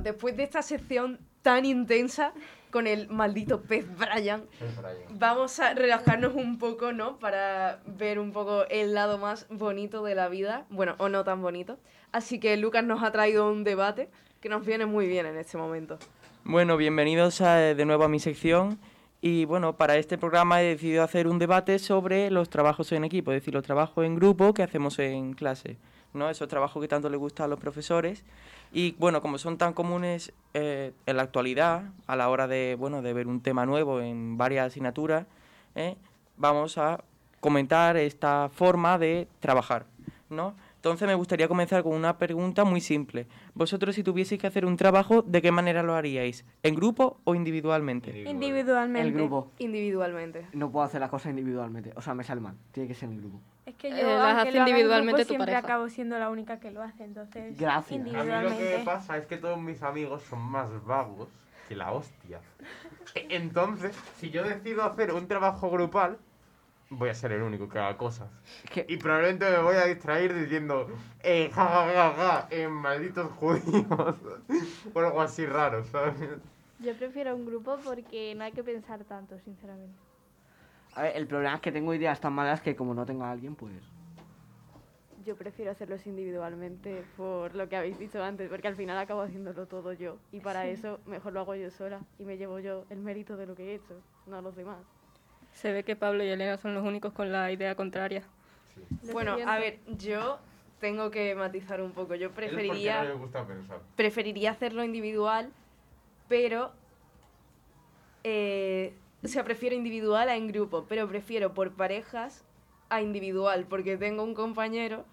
Después de esta sección tan intensa con el maldito pez Brian, vamos a relajarnos un poco, ¿no? Para ver un poco el lado más bonito de la vida. Bueno, o no tan bonito. Así que Lucas nos ha traído un debate que nos viene muy bien en este momento. Bueno, bienvenidos a- de nuevo a mi sección. Y bueno, para este programa he decidido hacer un debate sobre los trabajos en equipo, es decir, los trabajos en grupo que hacemos en clase, ¿no? Esos trabajos que tanto les gustan a los profesores. Y bueno, como son tan comunes eh, en la actualidad, a la hora de, bueno, de ver un tema nuevo en varias asignaturas, ¿eh? vamos a comentar esta forma de trabajar, ¿no? Entonces me gustaría comenzar con una pregunta muy simple. Vosotros si tuvieseis que hacer un trabajo, ¿de qué manera lo haríais? ¿En grupo o individualmente? Individualmente. El grupo. Individualmente. No puedo hacer las cosas individualmente. O sea, me sale mal. Tiene que ser en el grupo. Es que yo, Eh, las aunque hace individualmente grupo, tu siempre pareja. acabo siendo la única que lo hace, entonces Gracias. A mí lo que pasa es que todos mis amigos son más vagos que la hostia. Entonces, si yo decido hacer un trabajo grupal, voy a ser el único que haga cosas. Y probablemente me voy a distraer diciendo, eh, ja, ja, ja, ja, eh, malditos judíos. o algo así raro, ¿sabes? Yo prefiero un grupo porque no hay que pensar tanto, sinceramente. A ver, el problema es que tengo ideas tan malas que como no tengo a alguien, pues... Yo prefiero hacerlos individualmente por lo que habéis dicho antes, porque al final acabo haciéndolo todo yo. Y para eso mejor lo hago yo sola y me llevo yo el mérito de lo que he hecho, no los demás. Se ve que Pablo y Elena son los únicos con la idea contraria. Lo Bueno, a ver, yo tengo que matizar un poco. Yo preferiría... no gusta pensar. preferiría hacerlo individual, pero... eh, o sea, prefiero individual a en grupo, pero prefiero por parejas a individual, porque tengo un compañero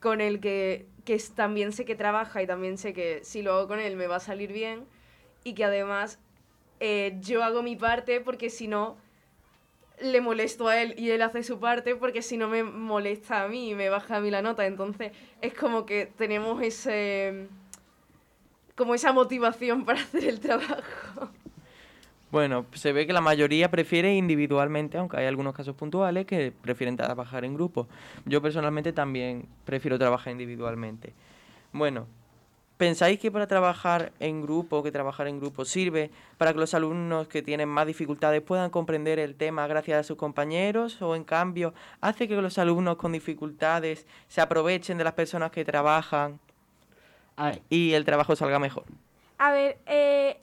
con el que, que también sé que trabaja y también sé que si lo hago con él me va a salir bien y que además eh, yo hago mi parte porque si no le molesto a él y él hace su parte porque si no me molesta a mí y me baja a mí la nota. Entonces es como que tenemos ese como esa motivación para hacer el trabajo. Bueno, se ve que la mayoría prefiere individualmente, aunque hay algunos casos puntuales que prefieren trabajar en grupo. Yo personalmente también prefiero trabajar individualmente. Bueno, ¿pensáis que para trabajar en grupo, que trabajar en grupo sirve para que los alumnos que tienen más dificultades puedan comprender el tema gracias a sus compañeros? ¿O en cambio hace que los alumnos con dificultades se aprovechen de las personas que trabajan A ver, y el trabajo salga mejor? A ver, eh,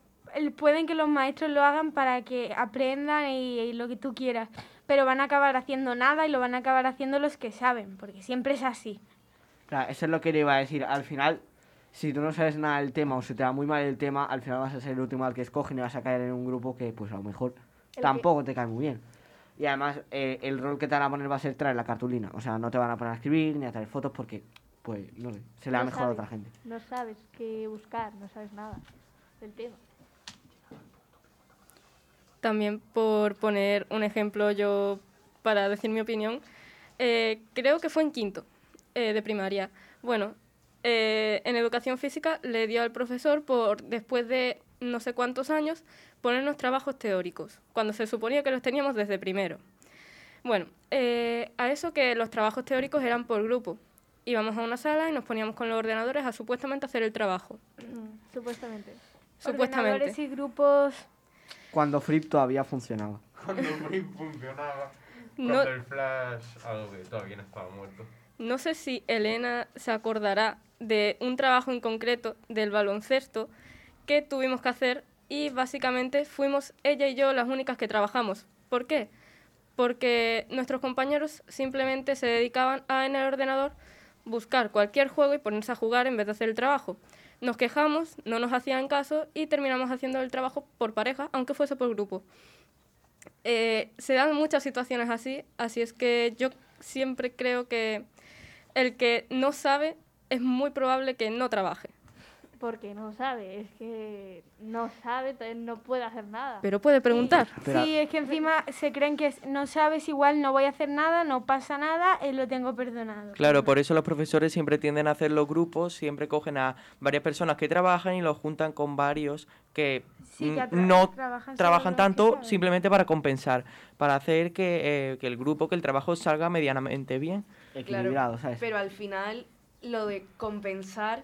pueden que los maestros lo hagan para que aprendan y, y lo que tú quieras, pero van a acabar haciendo nada y lo van a acabar haciendo los que saben, porque siempre es así. claro, eso es lo que le iba a decir. Al final, si tú no sabes nada del tema o se te da muy mal el tema, al final vas a ser el último al que escogen y vas a caer en un grupo que, pues a lo mejor, que- tampoco te cae muy bien. Y además, eh, el rol que te van a poner va a ser traer la cartulina. O sea, no te van a poner a escribir ni a traer fotos porque, pues, no sé, se le No mejor a sabes. otra gente. No sabes qué buscar, no sabes nada del tema. También por poner un ejemplo yo para decir mi opinión, eh, creo que fue en quinto eh, de primaria. Bueno, eh, en educación física le dio al profesor por después de no sé cuántos años ponernos trabajos teóricos, cuando se suponía que los teníamos desde primero. Bueno, eh, a eso que los trabajos teóricos eran por grupo. Íbamos a una sala y nos poníamos con los ordenadores a supuestamente hacer el trabajo. Supuestamente. Supuestamente. Ordenadores y grupos... Cuando Flip todavía funcionaba. Cuando Flip funcionaba. No- Cuando el Flash, algo que todavía no estaba muerto. No sé si Elena se acordará de un trabajo en concreto del baloncesto que tuvimos que hacer y básicamente fuimos ella y yo las únicas que trabajamos. ¿Por qué? Porque nuestros compañeros simplemente se dedicaban a en el ordenador buscar cualquier juego y ponerse a jugar en vez de hacer el trabajo. Nos quejamos, no nos hacían caso y terminamos haciendo el trabajo por pareja, aunque fuese por grupo. Eh, se dan muchas situaciones así, así es que yo siempre creo que el que no sabe es muy probable que no trabaje, Porque no sabe, es que no sabe, entonces no puede hacer nada. pero puede preguntar. Sí, es que encima se creen que es- no sabes igual, no voy a hacer nada, no pasa nada, eh, lo tengo perdonado. Claro, por eso los profesores siempre tienden a hacer los grupos, siempre cogen a varias personas que trabajan y los juntan con varios que, Sí, que atra- no trabajan tanto simplemente para compensar, para hacer que, eh, que el grupo, que el trabajo salga medianamente bien. Equilibrado, ¿sabes? Pero al final lo de compensar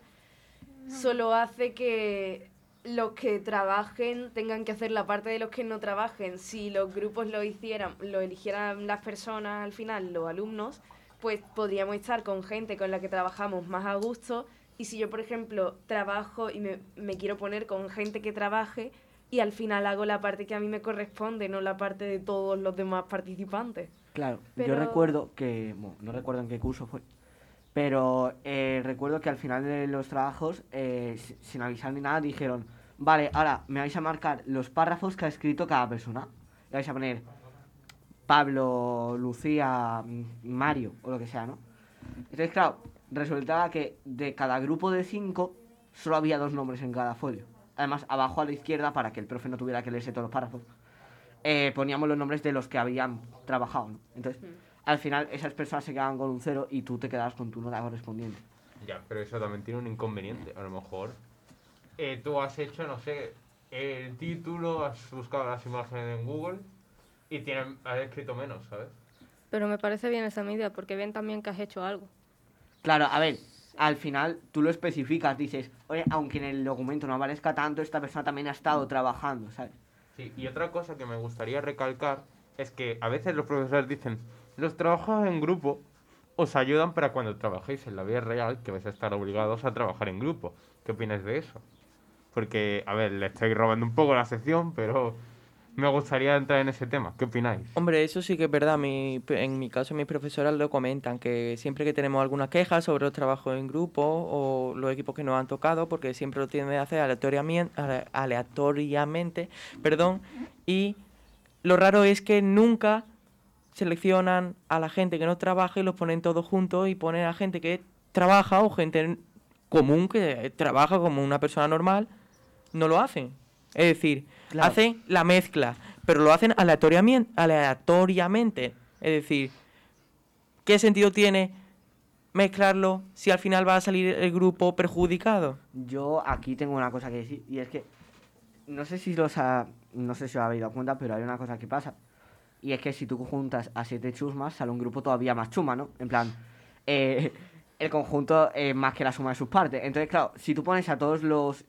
solo hace que los que trabajen tengan que hacer la parte de los que no trabajen. Si los grupos lo hicieran, lo eligieran las personas al final, los alumnos, pues podríamos estar con gente con la que trabajamos más a gusto Y si yo, por ejemplo, trabajo y me, me quiero poner con gente que trabaje y al final hago la parte que a mí me corresponde, no la parte de todos los demás participantes. Claro, Pero- yo recuerdo que, bueno, no recuerdo en qué curso fue, pero eh, recuerdo que al final de los trabajos, eh, si- sin avisar ni nada, dijeron, vale, ahora me vais a marcar los párrafos que ha escrito cada persona. Y vais a poner Pablo, Lucía, M- Mario o lo que sea, ¿no? Entonces, claro, resultaba que de cada grupo de cinco solo había dos nombres en cada folio. Además, abajo a la izquierda, para que el profe no tuviera que leerse todos los párrafos, eh, poníamos los nombres de los que habían trabajado, ¿no? Entonces, al final esas personas se quedaban con un cero y tú te quedabas con tu nota correspondiente. Ya, pero eso también tiene un inconveniente. A lo mejor eh, tú has hecho, no sé, el título, has buscado las imágenes en Google y tienen, has escrito menos, ¿sabes? Pero me parece bien esa medida porque ven también que has hecho algo. Claro, a ver, al final tú lo especificas, dices, oye, aunque en el documento no aparezca tanto, esta persona también ha estado trabajando, ¿sabes? Sí, y otra cosa que me gustaría recalcar es que a veces los profesores dicen, los trabajos en grupo os ayudan para cuando trabajéis en la vida real, que vais a estar obligados a trabajar en grupo. ¿Qué opinas de eso? Porque, a ver, le estoy robando un poco la sección, pero me gustaría entrar en ese tema. ¿Qué opináis? Hombre, eso sí que es verdad. Mi, en mi caso, mis profesoras lo comentan, que siempre que tenemos alguna queja sobre los trabajos en grupo o los equipos que nos han tocado, porque siempre lo tienden a hacer aleatoriamente, aleatoriamente perdón, y lo raro es que nunca seleccionan a la gente que no trabaja y los ponen todos juntos y ponen a gente que trabaja o gente común que trabaja como una persona normal, no lo hacen. Es decir, Claro. hacen la mezcla, pero lo hacen aleatoriamente, aleatoriamente. Es decir, ¿qué sentido tiene mezclarlo si al final va a salir el grupo perjudicado? Yo aquí tengo una cosa que decir, y es que no sé si los ha- no sé si os habéis dado cuenta, pero hay una cosa que pasa. Y es que si tú juntas a siete chusmas, sale un grupo todavía más chuma, ¿no? En plan, eh, el conjunto es más que la suma de sus partes. Entonces, claro, si tú pones a todos los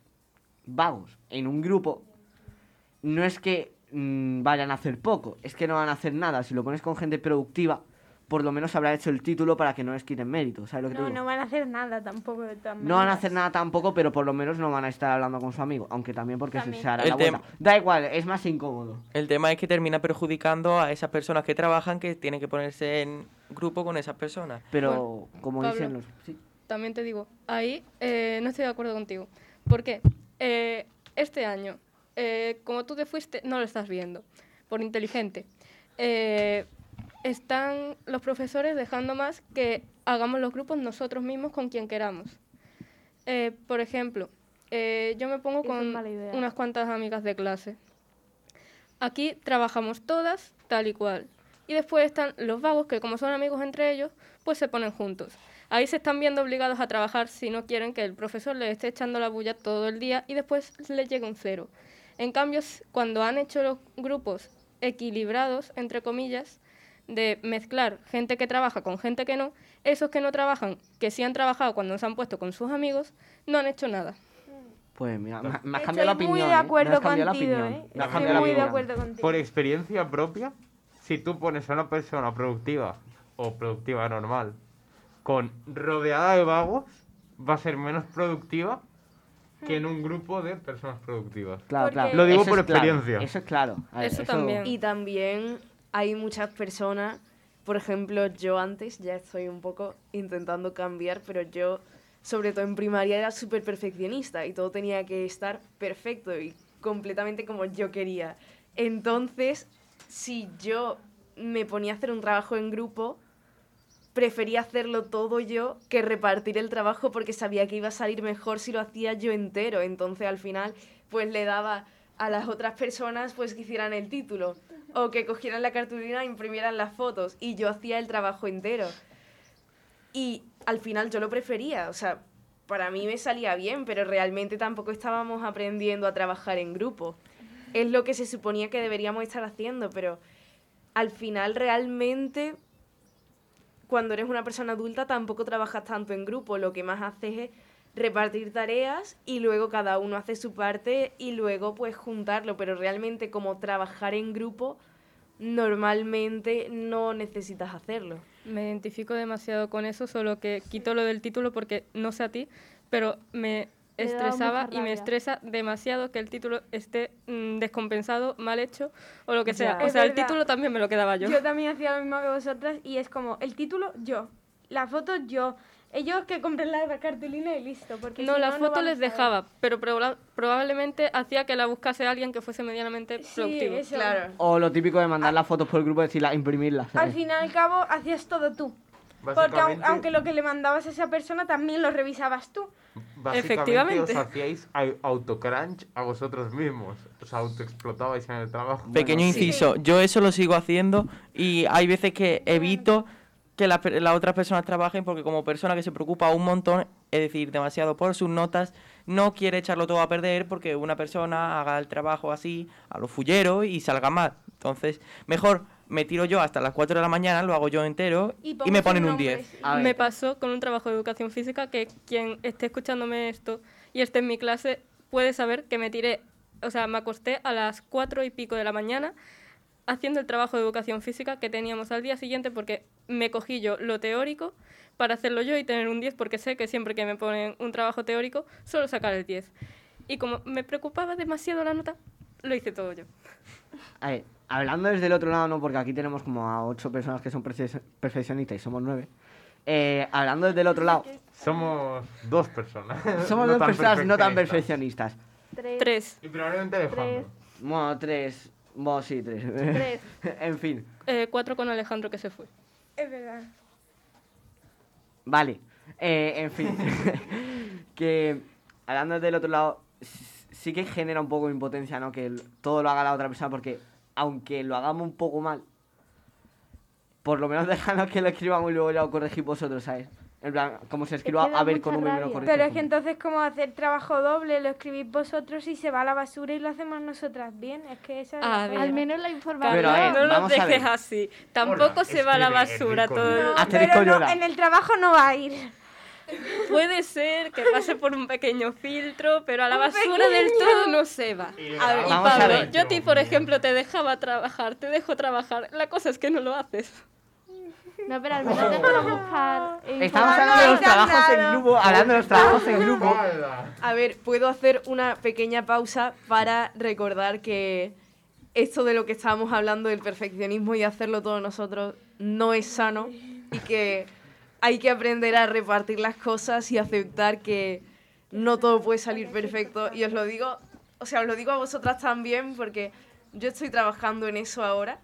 vagos en un grupo, no es que mm, vayan a hacer poco, es que no van a hacer nada. Si lo pones con gente productiva, por lo menos habrá hecho el título para que no les quiten mérito, ¿sabes lo que te No, digo? no van a hacer nada tampoco No van a hacer nada tampoco, pero por lo menos no van a estar hablando con su amigo. Aunque también porque se- También. se hará El la vuelta. tem- Da igual, es más incómodo. El tema es que termina perjudicando a esas personas que trabajan que tienen que ponerse en grupo con esas personas. Pero, como Pablo. dicen los... Sí. También te digo, ahí eh, no estoy de acuerdo contigo. ¿Por qué? Eh, este año, eh, como tú te fuiste, no lo estás viendo, por inteligente. Eh, están los profesores dejando más que hagamos los grupos nosotros mismos con quien queramos. Eh, por ejemplo, eh, yo me pongo con unas cuantas amigas de clase. Aquí trabajamos todas tal y cual. Y después están los vagos que como son amigos entre ellos, pues se ponen juntos. Ahí se están viendo obligados a trabajar si no quieren que el profesor les esté echando la bulla todo el día y después les llegue un cero. En cambio, cuando han hecho los grupos equilibrados, entre comillas, de mezclar gente que trabaja con gente que no, esos que no trabajan, que sí han trabajado cuando se han puesto con sus amigos, no han hecho nada. Pues mira, me, me has Estoy cambiado la opinión. muy de ¿eh? Me has acuerdo cambiado la contigo, opinión. ¿eh? Me has Estoy cambiado la muy de acuerdo contigo. Por experiencia propia, si tú pones a una persona productiva o productiva normal con rodeada de vagos, va a ser menos productiva que en un grupo de personas productivas. Claro, claro. Lo digo Eso por es claro, experiencia. Eso es claro. Ver, Eso también. Y también hay muchas personas, por ejemplo, yo antes ya estoy un poco intentando cambiar, pero yo, sobre todo en primaria, era súper perfeccionista y todo tenía que estar perfecto y completamente como yo quería. Entonces, si yo me ponía a hacer un trabajo en grupo, prefería hacerlo todo yo que repartir el trabajo porque sabía que iba a salir mejor si lo hacía yo entero. Entonces al final pues le daba a las otras personas pues que hicieran el título o que cogieran la cartulina e imprimieran las fotos y yo hacía el trabajo entero. Y al final yo lo prefería, o sea, para mí me salía bien, pero realmente tampoco estábamos aprendiendo a trabajar en grupo. Es lo que se suponía que deberíamos estar haciendo, pero al final realmente cuando eres una persona adulta tampoco trabajas tanto en grupo, lo que más haces es repartir tareas y luego cada uno hace su parte y luego pues juntarlo, pero realmente como trabajar en grupo normalmente no necesitas hacerlo. Me identifico demasiado con eso, solo que quito lo del título porque no sé a ti, pero me estresaba y me estresa demasiado que el título esté mm, descompensado, mal hecho o lo que sea. Ya. O sea, el título también me lo quedaba yo. Yo también hacía lo mismo que vosotras y es como, el título yo, la foto yo, ellos que compren la cartulina y listo. Porque No, si la no, foto les dejaba, pero proba- probablemente hacía que la buscase alguien que fuese medianamente Sí, productivo. eso. Claro. O lo típico de mandar las fotos por el grupo y decirlas, imprimirlas. Al fin y al cabo hacías todo tú. Porque aunque lo que le mandabas a esa persona también lo revisabas tú. Básicamente Efectivamente. os hacíais au- autocrunch a vosotros mismos. Os autoexplotabais en el trabajo. Pequeño inciso, yo eso lo sigo haciendo y hay veces que evito que la per- las otras personas trabajen porque como persona que se preocupa un montón, es decir, demasiado por sus notas, no quiere echarlo todo a perder porque una persona haga el trabajo así, a lo fullero y salga mal. Entonces, mejor me tiro yo hasta las 4 de la mañana, lo hago yo entero Y me ponen un nombres. 10. A ver. Me pasó con un trabajo de educación física que quien esté escuchándome esto y esté en mi clase puede saber que me tiré, o sea, me acosté a las cuatro y pico de la mañana haciendo el trabajo de educación física que teníamos al día siguiente porque me cogí yo lo teórico para hacerlo yo y tener un 10 porque sé que siempre que me ponen un trabajo teórico suelo sacar el 10. Y como me preocupaba demasiado la nota, lo hice todo yo. A ver, hablando desde el otro lado, no, porque aquí tenemos como a ocho personas que son perfe- perfeccionistas y somos nueve. Eh, hablando desde el otro lado, Somos dos personas. somos no dos personas no tan perfeccionistas. Tres. Tres. Y probablemente Alejandro. Bueno, tres. Bueno, sí, tres. Tres. en fin, Eh, cuatro con Alejandro que se fue. Es verdad. vale. Eh, en fin. que hablando del otro lado, sí que genera un poco de impotencia, ¿no? Que todo lo haga la otra persona, porque aunque lo hagamos un poco mal, por lo menos déjanos que lo escribamos y luego ya lo corregís vosotros, ¿sabes? En plan, como se escriba a ver con un y me lo rabia. corregís Pero es que entonces como hacer trabajo doble, lo escribís vosotros y se va a la basura y lo hacemos nosotras bien. Es que esa es la. Al menos la información. Pero, a ver, no lo dejes así. Tampoco Hola, se va a la basura todo. No, pero no, en el trabajo no va a ir. Puede ser que pase por un pequeño filtro, pero a la basura del todo no se va. Y A ver, y vamos a Pablo, ver. yo a ti, por ejemplo, te dejaba trabajar, te dejo trabajar. La cosa es que no lo haces. No, pero al menos déjalo buscar. Estamos hablando de los trabajos en grupo, hablando de los trabajos en grupo. A ver, puedo hacer una pequeña pausa para recordar que esto de lo que estábamos hablando del perfeccionismo y hacerlo todos nosotros no es sano y que hay que aprender a repartir las cosas y aceptar que no todo puede salir perfecto. Y os lo digo, o sea, os lo digo a vosotras también porque yo estoy trabajando en eso ahora.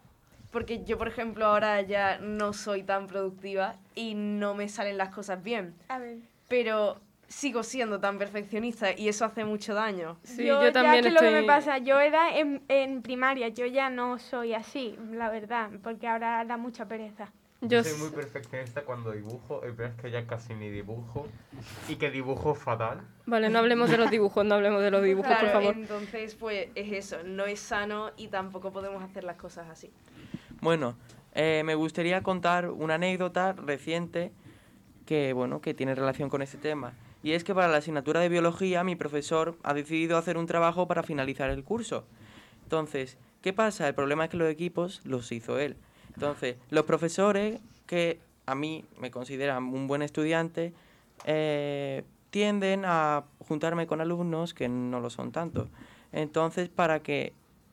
Porque yo, por ejemplo, ahora ya no soy tan productiva y no me salen las cosas bien A ver. pero sigo siendo tan perfeccionista y eso hace mucho daño. Sí, yo, yo, ya también que lo que estoy... me pasa, yo era en, en primaria, yo ya no soy así, la verdad, porque ahora da mucha pereza. Yo Yo soy muy perfeccionista cuando dibujo, el peor es que ya casi ni dibujo y que dibujo fatal. Vale, no hablemos de los dibujos, no hablemos de los dibujos, Claro, por favor. entonces pues es eso, no es sano y tampoco podemos hacer las cosas así. Bueno, eh, me gustaría contar una anécdota reciente que, bueno, que tiene relación con este tema. Y es que para la asignatura de biología mi profesor ha decidido hacer un trabajo para finalizar el curso. Entonces, ¿qué pasa? El problema es que los equipos los hizo él. Entonces, los profesores que a mí me consideran un buen estudiante eh, tienden a juntarme con alumnos que no lo son tanto. Entonces, para que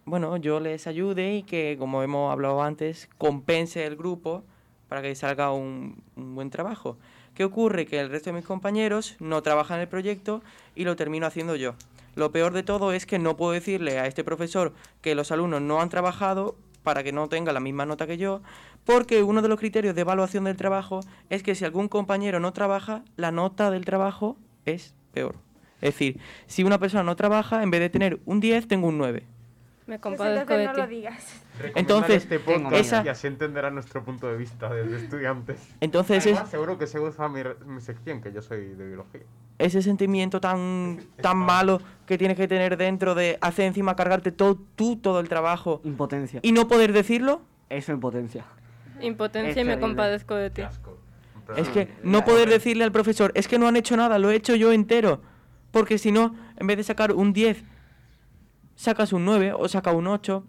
bueno, yo les ayude y que, como hemos hablado antes, compense el grupo para que salga un, buen trabajo. ¿Qué ocurre? Que el resto de mis compañeros no trabajan en el proyecto y lo termino haciendo yo. Lo peor de todo es que no puedo decirle a este profesor que los alumnos no han trabajado para que no tenga la misma nota que yo, porque uno de los criterios de evaluación del trabajo es que si algún compañero no trabaja, la nota del trabajo es peor. Es decir, si una persona no trabaja, en vez de tener un 10, tengo un 9. Me Pues compadezco entonces de no ti. lo digas. Entonces, este podcast esa- y así entenderá nuestro punto de vista desde estudiantes. Entonces es, seguro que se usa mi, sección, que yo soy de biología. ese sentimiento tan, tan malo que tienes que tener dentro de hacer encima cargarte todo, tú todo el trabajo Impotencia. y no poder decirlo, Eso, impotencia. Impotencia Es y me compadezco de ti. Es que eh, no poder decirle al profesor, es que no han hecho nada, lo he hecho yo entero. Porque si no, en vez de sacar un 10, sacas un 9 o saca un 8,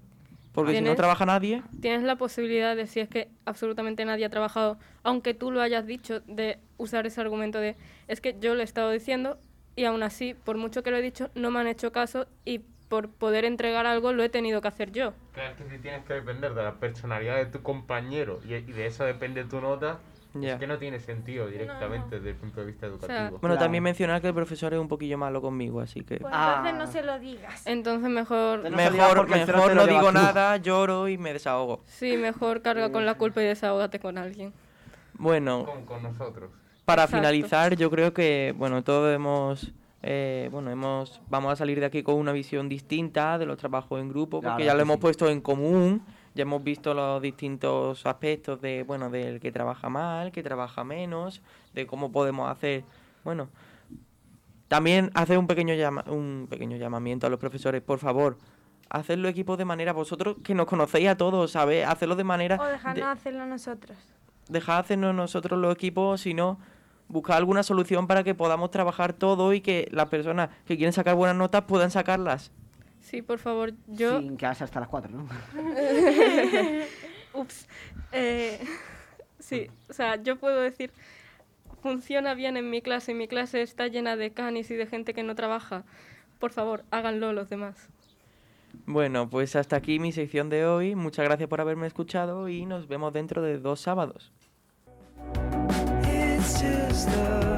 porque si no trabaja nadie, Tienes la posibilidad de, si es que absolutamente nadie ha trabajado, aunque tú lo hayas dicho, de usar ese argumento de, es que yo lo he estado diciendo y aún así, por mucho que lo he dicho, no me han hecho caso y por poder entregar algo lo he tenido que hacer yo. Claro, que si tienes que depender de la personalidad de tu compañero y, y de eso depende tu nota, Es que no tiene sentido directamente desde el punto de vista educativo. Bueno, también mencionar que el profesor es un poquillo malo conmigo, así que... Pues Ah. entonces no se lo digas. Entonces mejor... mejor mejor no digo nada, lloro y me desahogo. Sí, mejor carga con la culpa y desahógate con alguien. Bueno, Con, con nosotros. para Exacto. finalizar, yo creo que, bueno, todos hemos... eh, bueno, hemos, vamos a salir de aquí con una visión distinta de los trabajos en grupo, porque ya lo hemos puesto en común, ya hemos visto los distintos aspectos de, bueno, del que trabaja mal, que trabaja menos, de cómo podemos hacer, bueno, también hacer un pequeño llama, un pequeño llamamiento a los profesores, por favor, hacerlo equipo de manera vosotros que nos conocéis a todos, ¿sabes? Hacerlo de manera O dejarnos de- hacerlo nosotros. dejar hacernos nosotros los equipos, sino buscar alguna solución para que podamos trabajar todo y que las personas que quieren sacar buenas notas puedan sacarlas. Sí, por favor, yo... Sin quedarse hasta las 4, ¿no? Ups. Eh, sí, o sea, yo puedo decir, funciona bien en mi clase, mi clase está llena de canis y de gente que no trabaja. Por favor, háganlo los demás. Bueno, pues hasta aquí mi sección de hoy. Muchas gracias por haberme escuchado y nos vemos dentro de dos sábados. It's just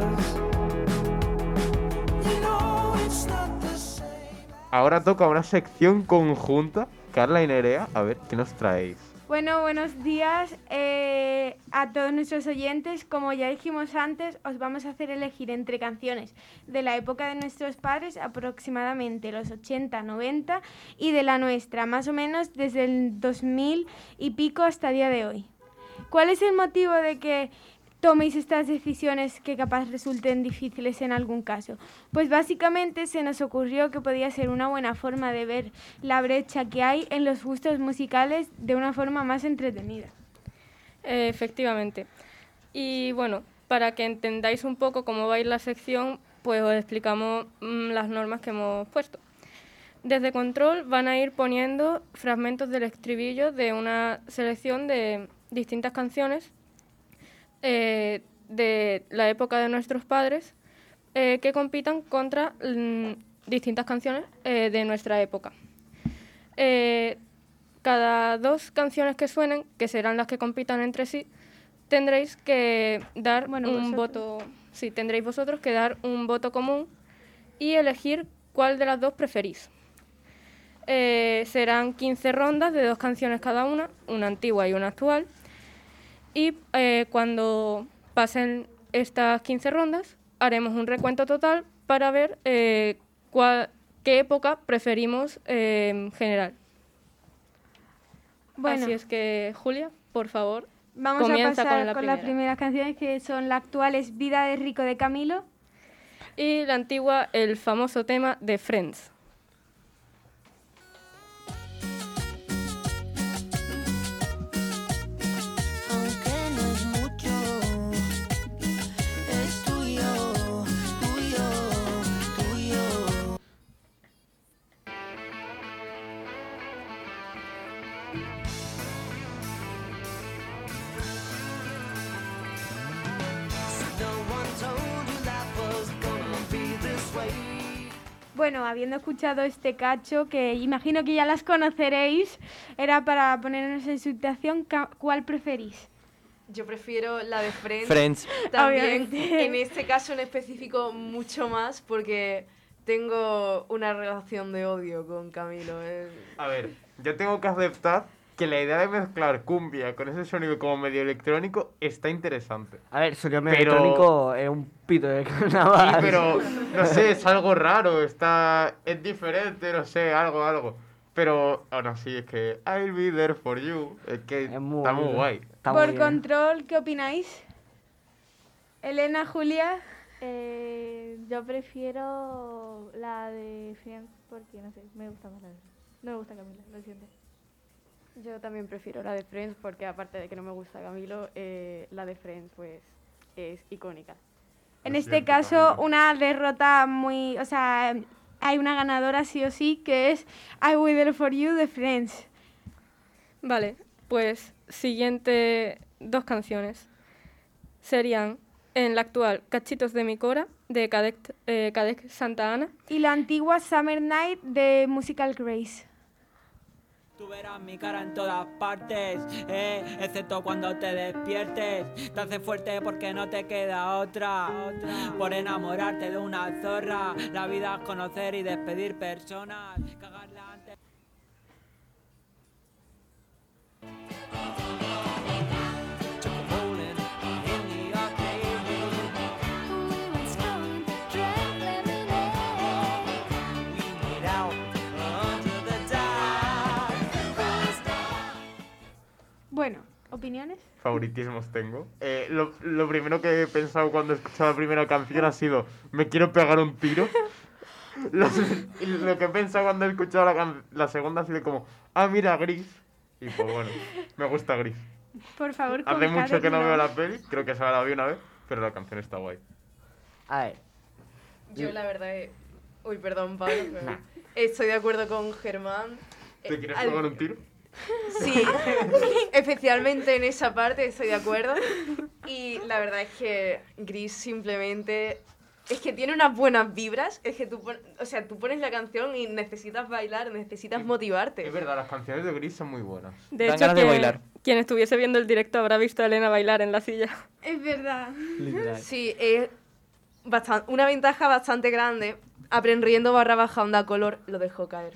Ahora toca una sección conjunta. Carla y Nerea, a ver, ¿qué nos traéis? Bueno, buenos días eh, a todos nuestros oyentes. Como ya dijimos antes, os vamos a hacer elegir entre canciones de la época de nuestros padres, aproximadamente los 80, 90, y de la nuestra, más o menos desde el 2000 y pico hasta el día de hoy. ¿Cuál es el motivo de que toméis estas decisiones que capaz resulten difíciles en algún caso? Pues básicamente se nos ocurrió que podía ser una buena forma de ver la brecha que hay en los gustos musicales de una forma más entretenida. Efectivamente. Y bueno, para que entendáis un poco cómo va a ir la sección, pues os explicamos mm, las normas que hemos puesto. Desde control van a ir poniendo fragmentos del estribillo de una selección de distintas canciones eh, de la época de nuestros padres eh, que compitan contra mm, distintas canciones eh, de nuestra época. Cada dos canciones que suenen, que serán las que compitan entre sí, tendréis que dar Bueno, un vosotros. voto, sí, tendréis vosotros que dar un voto común y elegir cuál de las dos preferís. Eh, serán 15 rondas de dos canciones cada una, una antigua y una actual. Y eh, cuando pasen estas 15 rondas, haremos un recuento total para ver eh, cuál- qué época preferimos eh, en general. Bueno. Así es que, Julia, por favor, Vamos comienza a pasar con la primera. las primeras canciones que son la actual es Vida de Rico de Camilo. Y la antigua, el famoso tema de Friends. Bueno, habiendo escuchado este cacho, que imagino que ya las conoceréis, era para ponernos en situación, ¿cuál preferís? Yo prefiero la de Friends. Friends. También, Obviamente. en este caso en específico, mucho más porque tengo una relación de odio con Camilo. eh. A ver, yo tengo que aceptar que la idea de mezclar cumbia con ese sonido como medio electrónico está interesante. A ver, sonido Pero- electrónico es un pito de Sí, carnaval. pero no sé, es algo raro, está es diferente, no sé, algo, algo. Pero aún así es que I'll be there for you, es que está muy bonito. guay. Está muy Por bien. control, ¿qué opináis? Elena, Julia. Eh, yo prefiero la de Friends porque, no sé, me gusta más la de No me gusta Camila, lo siento. Yo también prefiero la de Friends porque aparte de que no me gusta Camilo, eh, la de Friends pues es icónica. En este caso, Camilo. una derrota muy. O sea, hay una ganadora sí o sí, que es I Will There For You de Friends. Vale, pues siguiente dos canciones serían en la actual Cachitos de mi Cora de Cadec, eh, Cadec Santa Ana. Y la antigua Summer Night de Musical Grace. Tú verás mi cara en todas partes, eh, excepto cuando te despiertes. Te hace fuerte porque no te queda otra, por enamorarte de una zorra. La vida es conocer y despedir personas. Cagarla antes. Bueno, ¿opiniones? favoritismos tengo. Eh, lo, lo primero que he pensado cuando he escuchado la primera canción ha sido, me quiero pegar un tiro. Lo, y lo que he pensado cuando he escuchado la, can- la segunda ha sido como, ah, mira, Gris. Y pues bueno, me gusta Gris. Por favor, Hace mucho que no veo la peli, creo que se la vi una vez, pero la canción está guay. A ver, Yo la verdad es... Uy, perdón, Pablo, pero estoy de acuerdo con Germán. ¿Te Eh, quieres al- pegar un tiro? Sí, especialmente en esa parte estoy de acuerdo. Y la verdad es que Gris simplemente es que tiene unas buenas vibras. Es que tú, pon- o sea, tú pones la canción y necesitas bailar, necesitas motivarte. Es verdad, las canciones de Gris son muy buenas. De Dan hecho, ganas de quien, bailar. quien estuviese viendo el directo habrá visto a Elena bailar en la silla. Es verdad. literal. Sí, es bastan- una ventaja bastante grande. Apren riendo barra baja onda color lo dejó caer.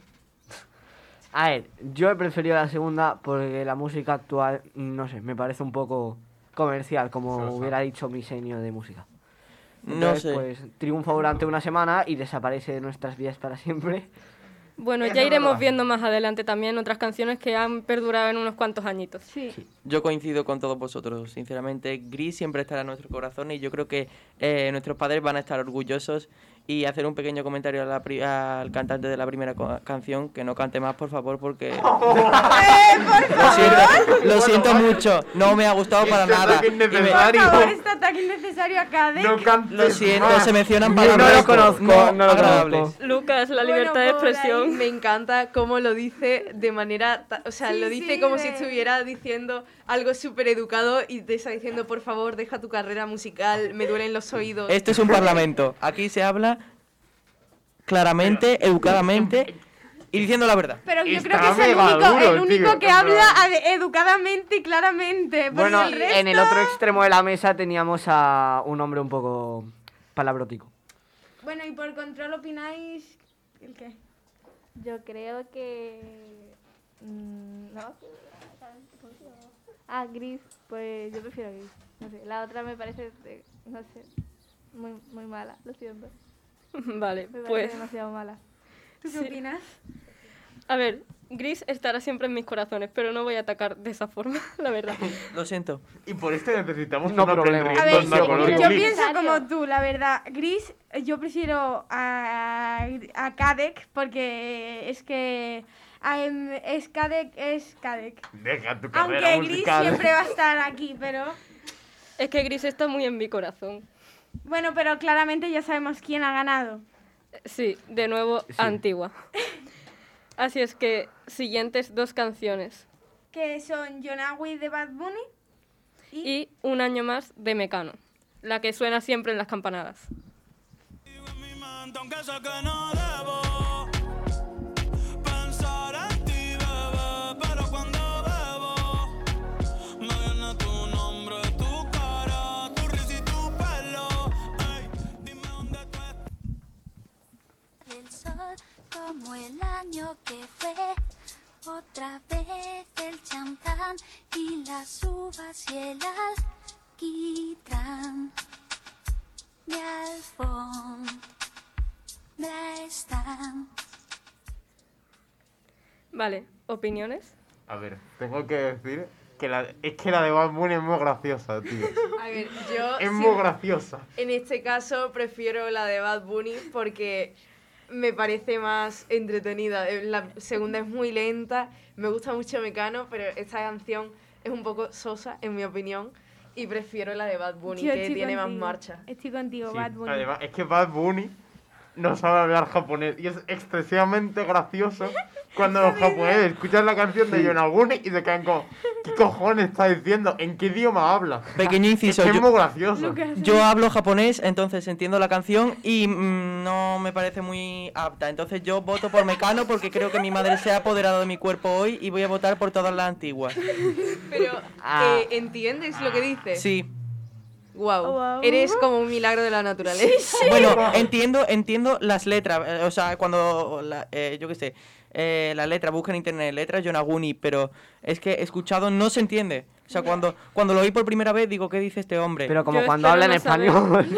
A ver, yo he preferido la segunda porque la música actual, no sé, me parece un poco comercial, como Sosa. hubiera dicho mi senio de música. No Entonces, sé. Pues triunfa durante una semana y desaparece de nuestras vidas para siempre. Bueno, ya iremos verdad. viendo más adelante también otras canciones que han perdurado en unos cuantos añitos. Sí. Yo coincido con todos vosotros, sinceramente. Gris siempre estará en nuestro corazón y yo creo que eh, nuestros padres van a estar orgullosos y hacer un pequeño comentario a la pri- al cantante de la primera canción, que no cante más, por favor, porque... lo siento, lo siento mucho, no me ha gustado para Este nada. ataque Y me- innecesario. Por favor, este ataque innecesario a Cadec. No cantes Lo siento, más. se mencionan palabras no lo conozco, no lo agradables. conozco. Lucas, la Bueno, libertad de por ahí expresión. Me encanta cómo lo dice de manera, o sea, Sí, lo dice sí, como de- si estuviera diciendo algo súper educado y te está diciendo, por favor, deja tu carrera musical, me duelen los oídos. Esto es un parlamento. Aquí se habla claramente, educadamente y diciendo la verdad. Pero yo Está creo que es el único, duro, el único tío, que habla educadamente y claramente. Bueno, el resto... en el otro extremo de la mesa teníamos a un hombre un poco palabrótico. Bueno, y por control opináis... ¿El qué? Yo creo que. mm, no. Ah, gris. Pues yo prefiero gris. No sé. La otra me parece. de- no sé. Muy, muy mala. Lo siento. Vale, Me pues demasiado mala. ¿Tú qué Sí. opinas? a ver, Gris estará siempre en mis corazones, pero no voy a atacar de esa forma, la verdad. Lo siento. Y por esto necesitamos No problema. A ver, Onda Color yo Gris. pienso como tú, la verdad. Gris, yo prefiero a, a Kadek porque es que am, es Kadek, es Kadek. Deja tu carrera Aunque Gris musical. siempre va a estar aquí, pero... Es que Gris está muy en mi corazón. Bueno, pero claramente ya sabemos quién ha ganado. Sí, de nuevo, antigua. Así es que, siguientes dos canciones. Que son Jonawi de Bad Bunny y... Y un año más de Mecano, la que suena siempre en las campanadas. Como el año que fue. Otra vez el champán y las uvas y el alquitrán. Mi alfombra están. Vale, ¿opiniones? A ver, tengo que decir que la, es que la de Bad Bunny es muy graciosa, tío. A ver, yo Es sí- muy graciosa. en este caso prefiero la de Bad Bunny porque me parece más entretenida. Eh, La segunda es muy lenta, me gusta mucho Mecano, pero esta canción es un poco sosa, en mi opinión, y prefiero la de Bad Bunny, Yo que tiene más marcha. Estoy contigo, Sí, Bad Bunny. Además, es que Bad Bunny no sabe hablar japonés y es excesivamente gracioso cuando los japoneses escuchan la canción de Yonaguni y se quedan como ¿Qué cojones está diciendo? ¿En qué idioma habla? Pequeño inciso. Es que es yo- muy gracioso. Yo hablo japonés, entonces entiendo la canción y mm, no me parece muy apta. Entonces yo voto por Mecano porque creo que mi madre se ha apoderado de mi cuerpo hoy y voy a votar por todas las antiguas. Pero, Ah. eh, ¿entiendes lo que dice? Sí. Wow. Guau. Eres como un milagro de la naturaleza. Bueno, entiendo, entiendo las letras. eh, O sea, cuando, la- eh, yo qué sé, eh, la letra, busca en internet letras Yonaguni, pero es que escuchado no se entiende. O sea, cuando, cuando lo oí por primera vez digo, ¿qué dice este hombre? Pero como Yo cuando habla en español.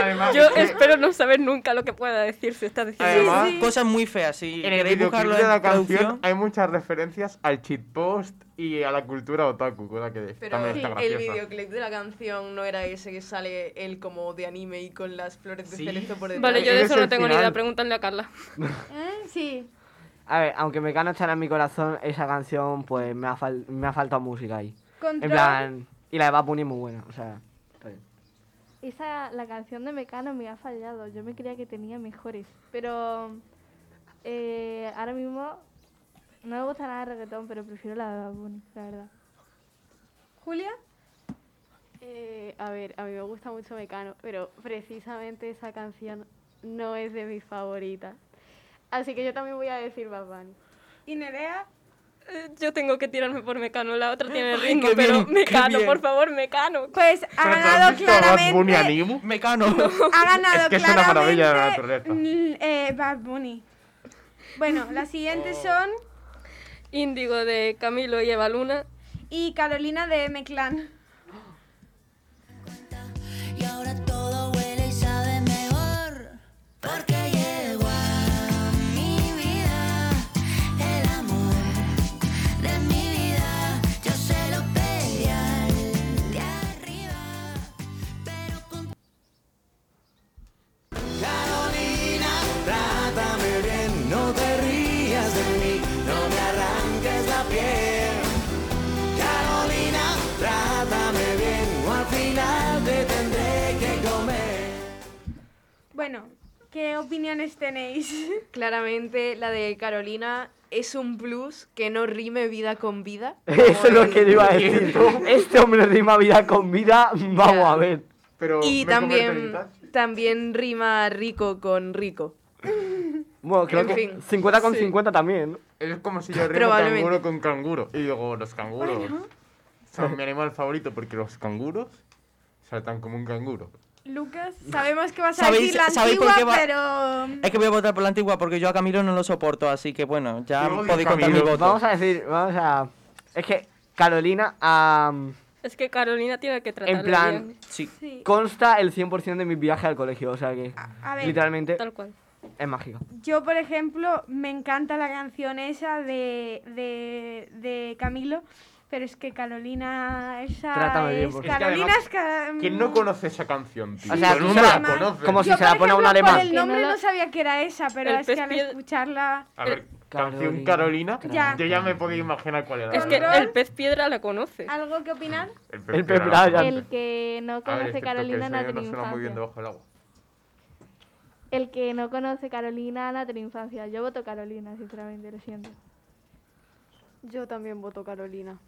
Además, Yo que espero no saber nunca lo que pueda decir si está diciendo. Además, Cosas muy feas, si en el videoclip buscarlo de la canción hay muchas referencias al post y a la cultura otaku, cosa que Pero también está el graciosa. videoclip de la canción no era ese que sale él como de anime y con las flores de Sí. cerezo por detrás. Vale, yo de eso es no el tengo ni final. idea, pregúntale a Carla. ¿Eh? Sí. A ver, aunque Mecano estará en mi corazón, esa canción, pues me ha, fal- me ha faltado música ahí. Control. En plan. Y la de Bad Bunny es muy buena, o sea. Esa, la canción de Mecano me ha fallado. Yo me creía que tenía mejores. Pero eh, ahora mismo no me gusta nada el reggaetón, pero prefiero la de Bad Bunny, la verdad. Julia. Eh, a ver, a mí me gusta mucho Mecano, pero precisamente esa canción no es de mis favoritas. Así que yo también voy a decir Bad Bunny. ¿Y Nerea? Yo tengo que tirarme por Mecano, la otra tiene ritmo, pero bien, Mecano, por favor, Mecano. Pues ha ¿Pero tú has ganado a Bad Bunny claramente. Animu? Mecano. Ha ganado Es que es una maravilla de la claramente, naturaleza. eh, Bad Bunny. Bueno, las siguientes son. Índigo de Camilo y Eva Luna. Y Carolina de M-Clan. Y ahora todo huele y sabe mejor. Bueno, ¿qué opiniones tenéis? Claramente la de Carolina es un plus que no rime vida con vida. Eso es lo que le iba a decir. Este hombre rima vida con vida, vamos a ver. Pero Y ¿me también, también rima rico con rico. Bueno, creo En que fin, 50 con sí. 50 también. Es como si yo rimo canguro con canguro. Y digo, los canguros son mi animal favorito porque los canguros saltan como un canguro. Lucas, sabemos que vas a ¿Sabéis- decir la antigua, va- pero. Es que voy a votar por la antigua porque yo a Camilo no lo soporto, así que bueno, ya Yo odio podéis contar mi voto. Vamos a decir, vamos a... Es que Carolina am, Es que Carolina tiene que tratarle En plan- bien. Sí. Sí. consta el 100% de mis viajes al colegio, o sea que A ver, literalmente Tal cual. es mágica. yo por ejemplo me encanta la canción esa de, de, de Camilo, pero es que Carolina esa Trátame bien, es porque- Es que Carolina además, es Ca- ¿Quién no conoce esa canción, tío? O sea, Todo el tú mundo se la la- conoce. como si Yo, se la por pone a un ejemplo, alemán. El Que no nombre la- no sabía que era esa, pero El es que al pez escucharla... A ver, canción Carolina. Carolina, Ya. yo ya me podía imaginar cuál era. Es que el pez piedra la conoce. ¿Algo que opinar? El El pez pez Brian. Brian. El que no A ver, conoce excepto que Carolina el no ha no tenido suena muy bien infancia. debajo del agua. El que no conoce Carolina no ha tenido infancia. Yo voto Carolina, sinceramente, lo siento. Yo también voto Carolina.